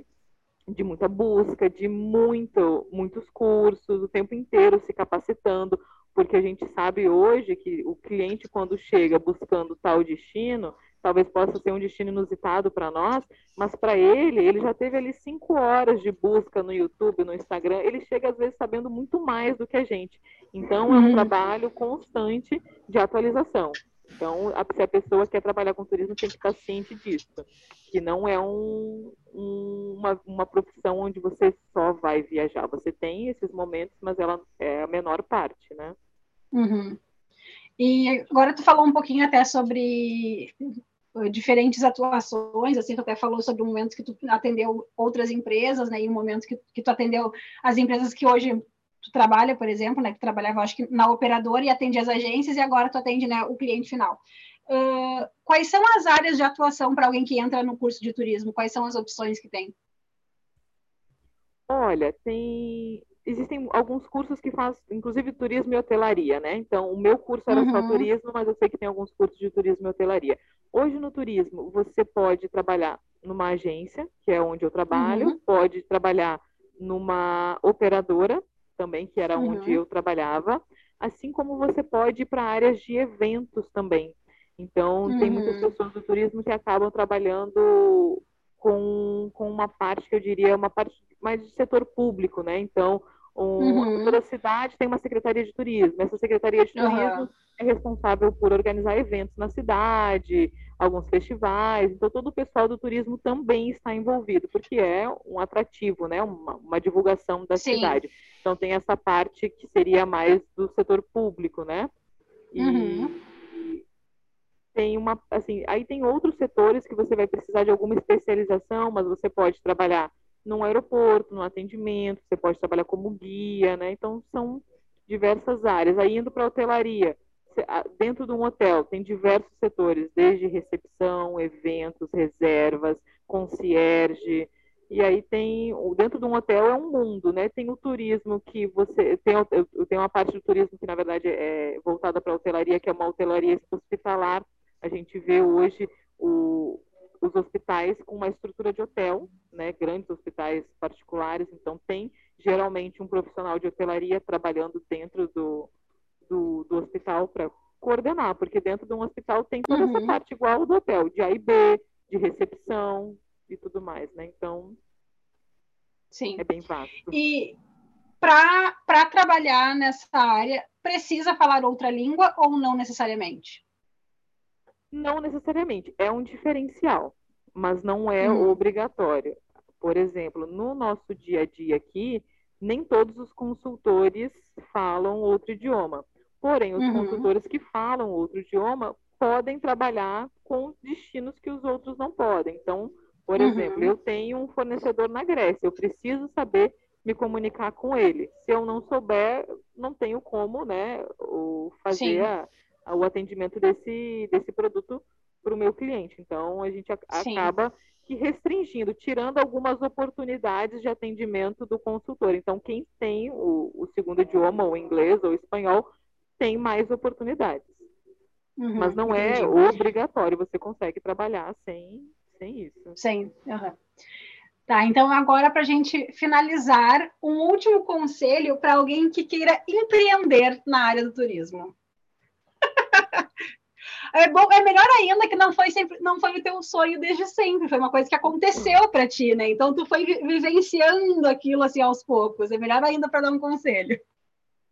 de muita busca, de muito, muitos cursos, o tempo inteiro se capacitando, porque a gente sabe hoje que o cliente, quando chega buscando tal destino, talvez possa ser um destino inusitado para nós, mas para ele, ele já teve ali cinco horas de busca no YouTube, no Instagram, ele chega às vezes sabendo muito mais do que a gente. Então, é um uhum. trabalho constante de atualização. Então, se a pessoa quer trabalhar com turismo, tem que estar ciente disso, que não é um, um, uma, uma profissão onde você só vai viajar. Você tem esses momentos, mas ela é a menor parte, né? Uhum. E agora tu falou um pouquinho até sobre diferentes atuações, assim, tu até falou sobre o momento que tu atendeu outras empresas, né, e o momento que, que tu atendeu as empresas que hoje tu trabalha, por exemplo, né, que trabalhava, acho que na operadora e atende as agências, e agora tu atende né, o cliente final. Uh, quais são as áreas de atuação para alguém que entra no curso de turismo? Quais são as opções que tem? Olha, tem existem alguns cursos que fazem, inclusive turismo e hotelaria, né? Então, o meu curso era uhum. só turismo, mas eu sei que tem alguns cursos de turismo e hotelaria. Hoje no turismo, você pode trabalhar numa agência, que é onde eu trabalho, uhum. pode trabalhar numa operadora, também, que era uhum. onde eu trabalhava, assim como você pode ir para áreas de eventos também. Então, tem muitas uhum. pessoas do turismo que acabam trabalhando com, com uma parte que eu diria uma parte mais de setor público, né? Então, um, uhum. toda cidade tem uma secretaria de turismo. Essa secretaria de turismo uhum. é responsável por organizar eventos na cidade, alguns festivais. Então, todo o pessoal do turismo também está envolvido, porque é um atrativo, né? Uma, uma divulgação da Sim. cidade. Então, tem essa parte que seria mais do setor público, né? E uhum. tem uma, assim, aí tem outros setores que você vai precisar de alguma especialização, mas você pode trabalhar num aeroporto, no atendimento, você pode trabalhar como guia, né? Então são diversas áreas. Aí indo para a hotelaria, dentro de um hotel tem diversos setores, desde recepção, eventos, reservas, concierge, e aí tem dentro de um hotel é um mundo, né? Tem o turismo que você tem tem uma parte do turismo que na verdade é voltada para a hotelaria, que é uma hotelaria hospitalar. A gente vê hoje o, os hospitais com uma estrutura de hotel, né, grandes hospitais particulares, então tem geralmente um profissional de hotelaria trabalhando dentro do, do, do hospital para coordenar, porque dentro de um hospital tem toda uhum. essa parte igual do hotel, de A e B, de recepção e tudo mais, né? Então, Sim. é bem vasto. E para trabalhar nessa área, precisa falar outra língua ou não necessariamente? Não necessariamente, é um diferencial, mas não é hum. obrigatório. Por exemplo, no nosso dia a dia aqui, nem todos os consultores falam outro idioma. Porém, os uhum. consultores que falam outro idioma podem trabalhar com destinos que os outros não podem. Então, por uhum. exemplo, eu tenho um fornecedor na Grécia, eu preciso saber me comunicar com ele. Se eu não souber, não tenho como, né, fazer a, o atendimento desse, desse produto para o meu cliente. Então, a gente acaba que restringindo, tirando algumas oportunidades de atendimento do consultor. Então, quem tem o, o segundo idioma, ou inglês ou espanhol, tem mais oportunidades. Uhum, Mas não é entendi. é obrigatório, você consegue trabalhar sem, sem isso. Sem. Uhum. Tá, então agora para a gente finalizar, um último conselho para alguém que queira empreender na área do turismo. é, bom, é melhor ainda que não foi sempre, não foi o teu sonho desde sempre, foi uma coisa que aconteceu para ti, né? Então tu foi vivenciando aquilo assim aos poucos. É melhor ainda para dar um conselho.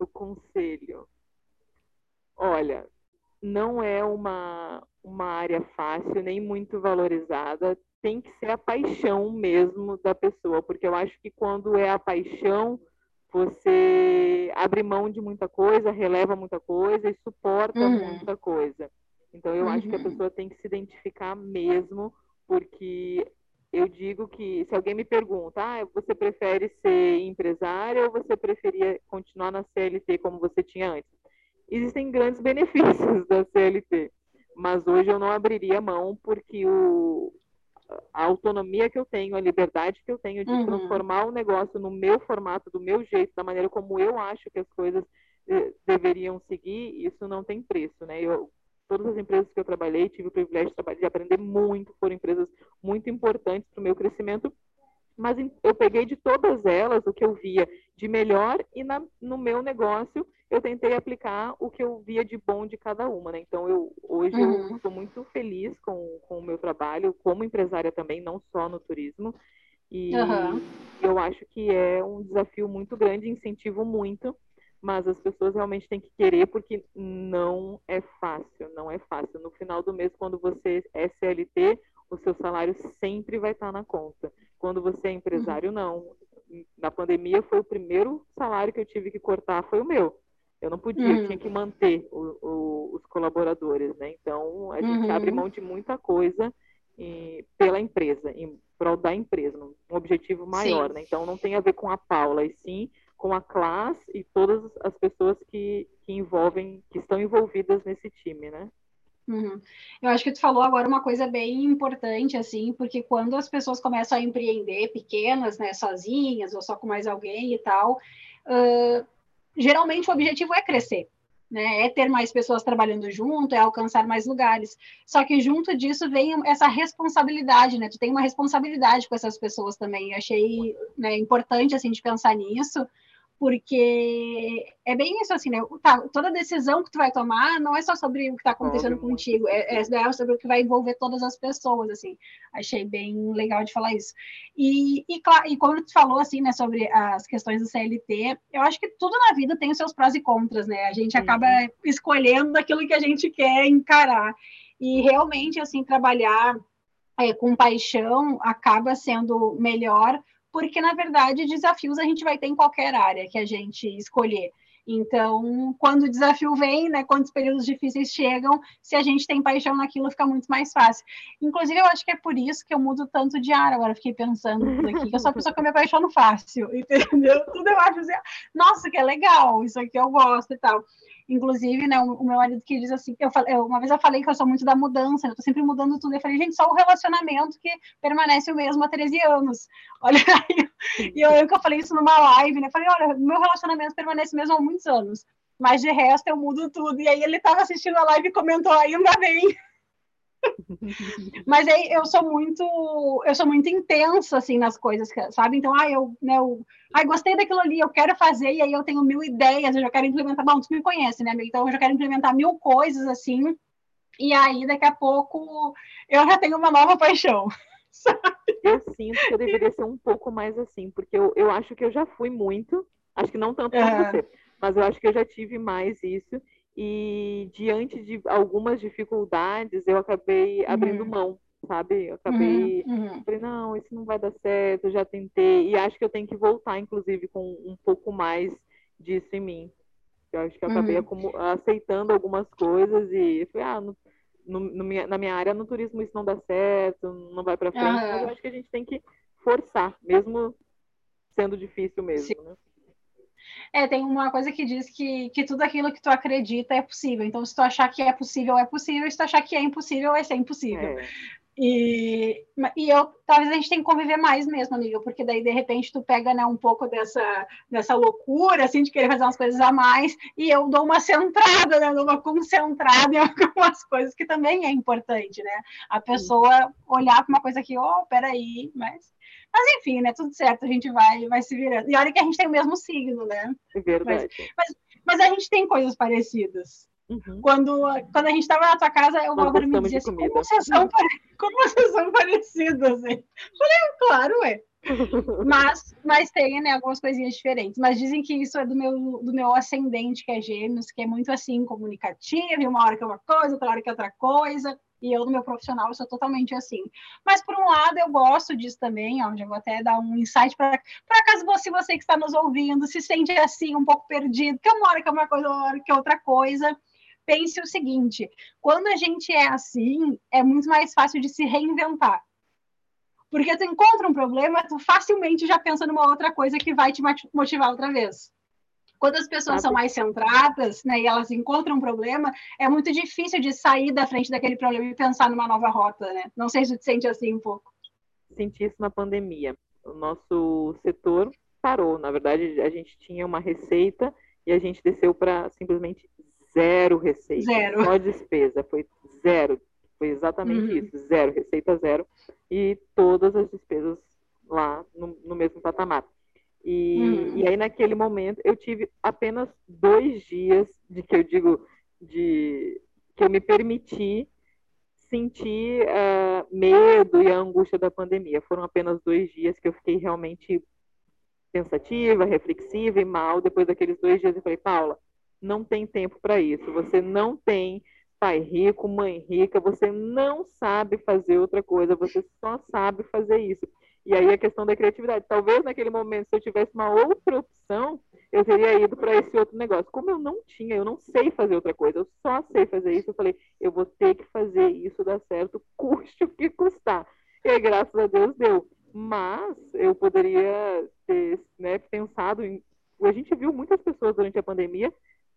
O conselho. Olha, não é uma uma área fácil nem muito valorizada. Tem que ser a paixão mesmo da pessoa, porque eu acho que quando é a paixão, você abre mão de muita coisa, releva muita coisa e suporta uhum. muita coisa. Então, eu uhum. acho que a uhum. pessoa tem que se identificar mesmo, porque eu digo que se alguém me pergunta, ah, você prefere ser empresária ou você preferia continuar na CLT como você tinha antes? Existem grandes benefícios da CLT, mas hoje eu não abriria mão porque o, a autonomia que eu tenho, a liberdade que eu tenho de uhum. transformar o negócio no meu formato, do meu jeito, da maneira como eu acho que as coisas eh, deveriam seguir, isso não tem preço, né? Eu, todas as empresas que eu trabalhei, tive o privilégio de, de aprender muito, foram empresas muito importantes para o meu crescimento, mas eu peguei de todas elas o que eu via de melhor e na, no meu negócio eu tentei aplicar o que eu via de bom de cada uma, né? Então eu hoje uhum. eu estou muito feliz com, com o meu trabalho como empresária também, não só no turismo. E uhum. eu acho que é um desafio muito grande, incentivo muito, mas as pessoas realmente têm que querer porque não é fácil, não é fácil. No final do mês, quando você é CLT, o seu salário sempre vai estar na conta. Quando você é empresário, uhum. não. Na pandemia foi o primeiro salário que eu tive que cortar, foi o meu. Eu não podia, uhum. eu tinha que manter o, o, os colaboradores, né? Então a gente uhum. abre mão de muita coisa e, pela empresa, em prol da empresa, um objetivo maior, sim. né? Então não tem a ver com a Paula, e sim com a classe e todas as pessoas que, que envolvem, que estão envolvidas nesse time, né? Uhum. Eu acho que tu falou agora uma coisa bem importante, assim, porque quando as pessoas começam a empreender pequenas, né, sozinhas ou só com mais alguém e tal, uh, geralmente o objetivo é crescer né? É ter mais pessoas trabalhando junto, é alcançar mais lugares. Só que junto disso vem essa responsabilidade, né? Tu tem uma responsabilidade com essas pessoas também. Eu achei né, importante assim de pensar nisso, porque é bem isso assim, né? Tá, toda decisão que tu vai tomar não é só sobre o que está acontecendo contigo, é, é, é, sobre o que vai envolver todas as pessoas, assim. Achei bem legal de falar isso. E, e, e como tu falou, assim, né, sobre as questões do CLT, eu acho que tudo na vida tem os seus prós e contras, né? A gente acaba uhum. escolhendo aquilo que a gente quer encarar. E realmente, assim, trabalhar é, com paixão acaba sendo melhor porque na verdade desafios a gente vai ter em qualquer área que a gente escolher. Então, quando o desafio vem, né, quando os períodos difíceis chegam, se a gente tem paixão naquilo, fica muito mais fácil. Inclusive, eu acho que é por isso que eu mudo tanto de área. Agora, fiquei pensando aqui, que eu sou uma pessoa que eu me apaixono fácil, entendeu? Tudo eu acho assim, nossa, que é legal, isso aqui eu gosto e tal. Inclusive, né, o, meu marido que diz assim, eu, eu, uma vez eu falei que eu sou muito da mudança, né, eu tô sempre mudando tudo. Eu falei, gente, só o relacionamento que permanece o mesmo há 13 anos. Olha aí. E eu lembro que eu falei isso numa live, né? Eu falei, olha, meu relacionamento permanece mesmo há muitos anos. Mas de resto eu mudo tudo. E aí ele estava assistindo a live e comentou, ainda bem. Mas aí eu sou muito, eu sou muito intensa assim nas coisas, sabe? Então, ah, eu, né, eu, ah, gostei daquilo ali, eu quero fazer e aí eu tenho mil ideias, eu já quero implementar. Bom, tu me conhece, né? Então eu já quero implementar mil coisas assim. E aí daqui a pouco eu já tenho uma nova paixão. Sabe? Eu sinto que eu deveria ser um pouco mais assim, porque eu, eu acho que eu já fui muito, acho que não tanto quanto é. você, mas eu acho que eu já tive mais isso e diante de algumas dificuldades eu acabei abrindo uhum. mão, sabe? Eu acabei, uhum. uhum. falei, não, isso não vai dar certo, já tentei, e acho que eu tenho que voltar, inclusive, com um pouco mais disso em mim. Eu acho que eu acabei uhum. aceitando algumas coisas e falei, ah, no, no, no minha, na minha área no turismo isso não dá certo, não vai para frente, mas eu acho que a gente tem que forçar, mesmo sendo difícil mesmo, Sim. né? É, tem uma coisa que diz que, que tudo aquilo que tu acredita é possível. Então, se tu achar que é possível, é possível. Se tu achar que é impossível, vai ser impossível. É. E, e eu talvez a gente tenha que conviver mais mesmo, amiga, porque daí de repente tu pega né, um pouco dessa, dessa loucura, assim, de querer fazer umas coisas a mais, e eu dou uma centrada, né, dou uma concentrada em algumas coisas que também é importante, né? A pessoa olhar para uma coisa que, oh, peraí, mas mas enfim, né? Tudo certo, a gente vai, vai se virando. E olha que a gente tem o mesmo signo, né? É verdade. Mas, mas, mas a gente tem coisas parecidas. Uhum. Quando, quando a gente estava na tua casa, o Álvaro me dizia assim, como vocês, são, como vocês são parecidos? Assim. Falei, claro, ué. mas, mas tem né, algumas coisinhas diferentes. Mas dizem que isso é do meu, do meu ascendente, que é gêmeos, que é muito assim, comunicativo, uma hora que é uma coisa, outra hora que é outra coisa. E eu, no meu profissional, sou totalmente assim. Mas, por um lado, eu gosto disso também, ó, já vou até dar um insight para caso você, você que está nos ouvindo se sente assim, um pouco perdido, que uma hora que é uma coisa, uma hora que é outra coisa. Pense o seguinte: quando a gente é assim, é muito mais fácil de se reinventar. Porque tu encontra um problema, tu facilmente já pensa numa outra coisa que vai te motivar outra vez. Quando as pessoas são mais centradas, né, e elas encontram um problema, é muito difícil de sair da frente daquele problema e pensar numa nova rota, né? Não sei se você sente assim um pouco. Senti isso na pandemia. O nosso setor parou. Na verdade, a gente tinha uma receita e a gente desceu para simplesmente zero receita. Zero. Só despesa. Foi zero. Foi exatamente uhum. isso. Zero. Receita zero. E todas as despesas lá no, no mesmo patamar. E, uhum. e aí, naquele momento, eu tive apenas dois dias de que eu digo de que eu me permiti sentir uh, medo e a angústia da pandemia. Foram apenas dois dias que eu fiquei realmente pensativa, reflexiva e mal. Depois daqueles dois dias, eu falei, Paula, não tem tempo para isso. Você não tem pai rico, mãe rica, você não sabe fazer outra coisa, você só sabe fazer isso. E aí a questão da criatividade. Talvez naquele momento, se eu tivesse uma outra opção, eu teria ido para esse outro negócio. Como eu não tinha, eu não sei fazer outra coisa, eu só sei fazer isso, eu falei, eu vou ter que fazer isso dar certo, custe o que custar. E aí, graças a Deus, deu. Mas eu poderia ter né, pensado em. A gente viu muitas pessoas durante a pandemia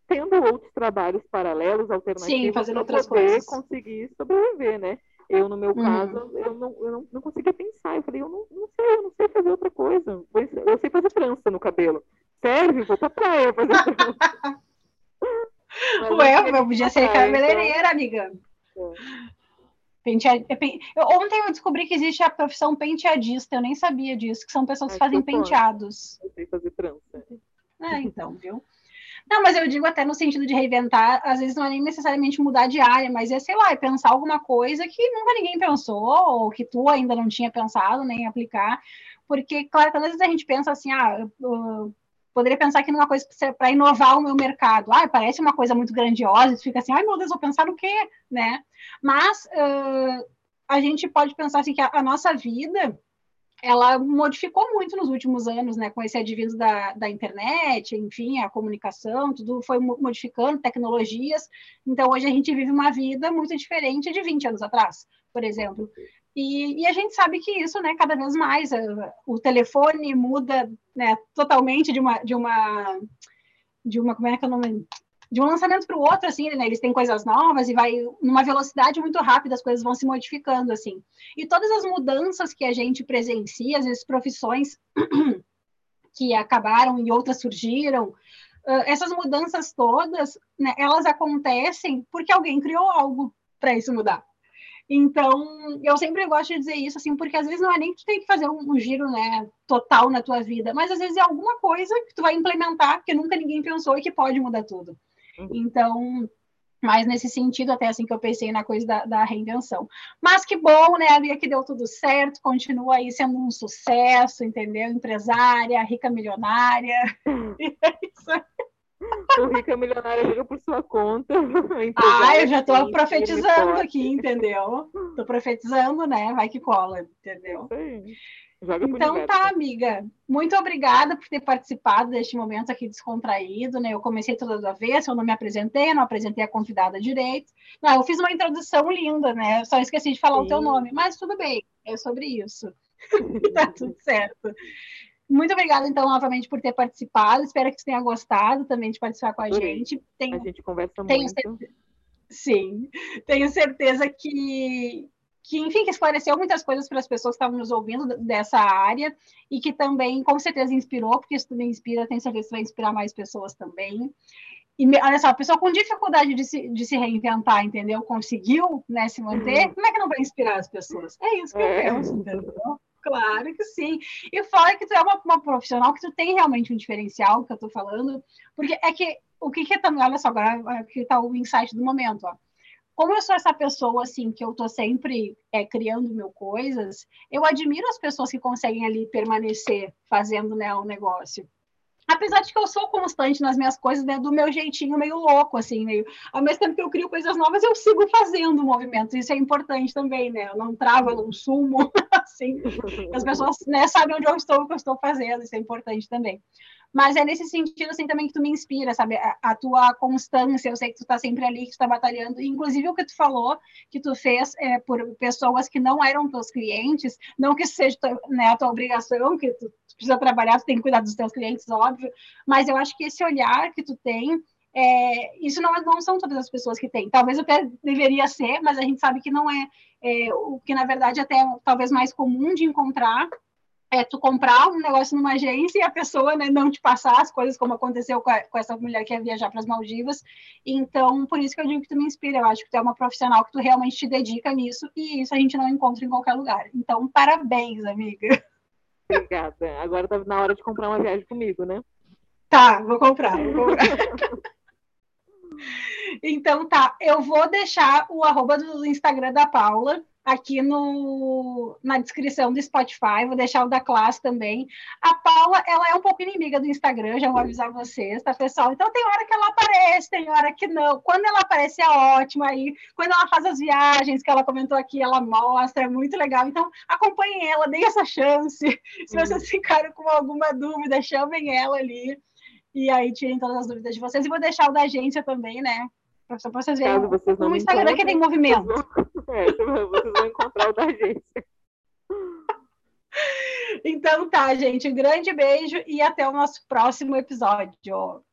tendo outros trabalhos paralelos, alternativos, para poder coisas. conseguir sobreviver, né? Eu, no meu uhum. caso, eu, não, eu não, não conseguia pensar. Eu falei, eu não, não sei, eu não sei fazer outra coisa. Eu sei fazer trança no cabelo. serve, vou pra praia fazer trança. Ué, eu podia ser cabeleireira, então... amiga. É. Pentead... É ontem eu descobri que existe a profissão penteadista, eu nem sabia disso, que são pessoas que fazem penteados. Eu sei fazer trança. É, então, viu? Não, mas eu digo até no sentido de reinventar, às vezes não é nem necessariamente mudar de área, mas é, sei lá, é pensar alguma coisa que nunca ninguém pensou, ou que tu ainda não tinha pensado nem aplicar. Porque, claro, às vezes a gente pensa assim, ah, eu poderia pensar aqui numa coisa para inovar o meu mercado. Ah, parece uma coisa muito grandiosa, tu fica assim, ai meu Deus, vou pensar no quê, né? Mas uh, a gente pode pensar assim que a, a nossa vida ela modificou muito nos últimos anos, né, com esse advento da, da internet, enfim, a comunicação, tudo foi modificando, tecnologias. Então, hoje a gente vive uma vida muito diferente de 20 anos atrás, por exemplo. E, e a gente sabe que isso, né, cada vez mais, o telefone muda, né, totalmente de uma, de uma, de uma, como é que é o nome? De um lançamento para o outro, assim, né? Eles têm coisas novas e vai numa velocidade muito rápida, as coisas vão se modificando, assim. E todas as mudanças que a gente presencia, às vezes profissões que acabaram e outras surgiram, essas mudanças todas, né, elas acontecem porque alguém criou algo para isso mudar. Então, eu sempre gosto de dizer isso, assim, porque às vezes não é nem que tu tem que fazer um, um, giro, né, total na tua vida, mas às vezes é alguma coisa que tu vai implementar que nunca ninguém pensou e que pode mudar tudo. Uhum. Então, mais nesse sentido, até assim que eu pensei na coisa da, da reinvenção. Mas que bom, né, Lia, que deu tudo certo, continua aí sendo um sucesso, entendeu? Empresária, rica milionária. é isso aí. O rica milionária liga por sua conta. Ah, eu já estou profetizando aqui, entendeu? Estou profetizando, né? Vai que cola, entendeu? É. Joga então tá, amiga. Muito obrigada por ter participado deste momento aqui descontraído, né? Eu comecei toda da vez, eu não me apresentei, não apresentei a convidada direito. Não, eu fiz uma introdução linda, né? Só esqueci de falar Sim. o teu nome, mas tudo bem, é sobre isso. tá tudo certo. Muito obrigada, então, novamente, por ter participado. Espero que você tenha gostado também de participar com a gente. Tenho, a gente conversa muito. Certeza, sim, tenho certeza que, que, enfim, que esclareceu muitas coisas para as pessoas que estavam nos ouvindo dessa área e que também, com certeza, inspirou, porque isso também inspira, tenho certeza que vai inspirar mais pessoas também. E olha só, a pessoa com dificuldade de se, de se reinventar, entendeu? Conseguiu né, se manter, uhum. como é que não vai inspirar as pessoas? É isso que é. eu penso, entendeu? Claro que sim. E fora que tu é uma, uma, profissional que tu tem realmente um diferencial, que eu tô falando, porque é que o que, que é também, olha só, agora aqui tá o insight do momento, ó como eu sou essa pessoa assim que eu tô sempre é, criando mil coisas, eu admiro as pessoas que conseguem ali permanecer fazendo né, o negócio. Apesar de que eu sou constante nas minhas coisas, né, do meu jeitinho meio louco, assim, meio. Ao mesmo tempo que eu crio coisas novas, eu sigo fazendo movimentos. Isso é importante também, né? Eu não travo, eu não sumo, assim. As pessoas né, sabem onde eu estou, o que eu estou fazendo. Isso é importante também. Mas é nesse sentido, assim, também que tu me inspira, sabe? A, a tua constância, eu sei que tu tá sempre ali, que tu tá batalhando. Inclusive, o que tu falou, que tu fez é, por pessoas que não eram teus clientes, não que seja né, a tua obrigação, que tu, tu precisa trabalhar, tu tem que cuidar dos teus clientes, óbvio, mas eu acho que esse olhar que tu tem, é, isso não, não, são todas as pessoas que têm. Talvez até deveria ser, mas a gente sabe que não é. é o que, na verdade, até talvez mais comum de encontrar é tu comprar um negócio numa agência e a pessoa né, não te passar as coisas, como aconteceu com, a, com essa mulher que ia viajar para as Maldivas. Então, por isso que eu digo que tu me inspira. Eu acho que tu é uma profissional que tu realmente te dedica nisso e isso a gente não encontra em qualquer lugar. Então, parabéns, amiga. Obrigada. Agora tá na hora de comprar uma viagem comigo, né? Tá, vou comprar. Vou comprar. então, tá. Eu vou deixar o arroba do Instagram da Paula aqui no, na descrição do Spotify, vou deixar o da classe também. A Paula, ela é um pouco inimiga do Instagram, já vou avisar vocês, tá, pessoal? Então tem hora que ela aparece, tem hora que não. Quando ela aparece é ótimo, aí quando ela faz as viagens que ela comentou aqui, ela mostra, é muito legal. Então acompanhem ela, deem essa chance. Se vocês ficaram com alguma dúvida, chamem ela ali. E aí tirem todas as dúvidas de vocês. E vou deixar o da agência também, né? Só para vocês verem. Vocês no Instagram que tem movimento. É, vocês vão encontrar o da agência. Então tá, gente. Um grande beijo e até o nosso próximo episódio.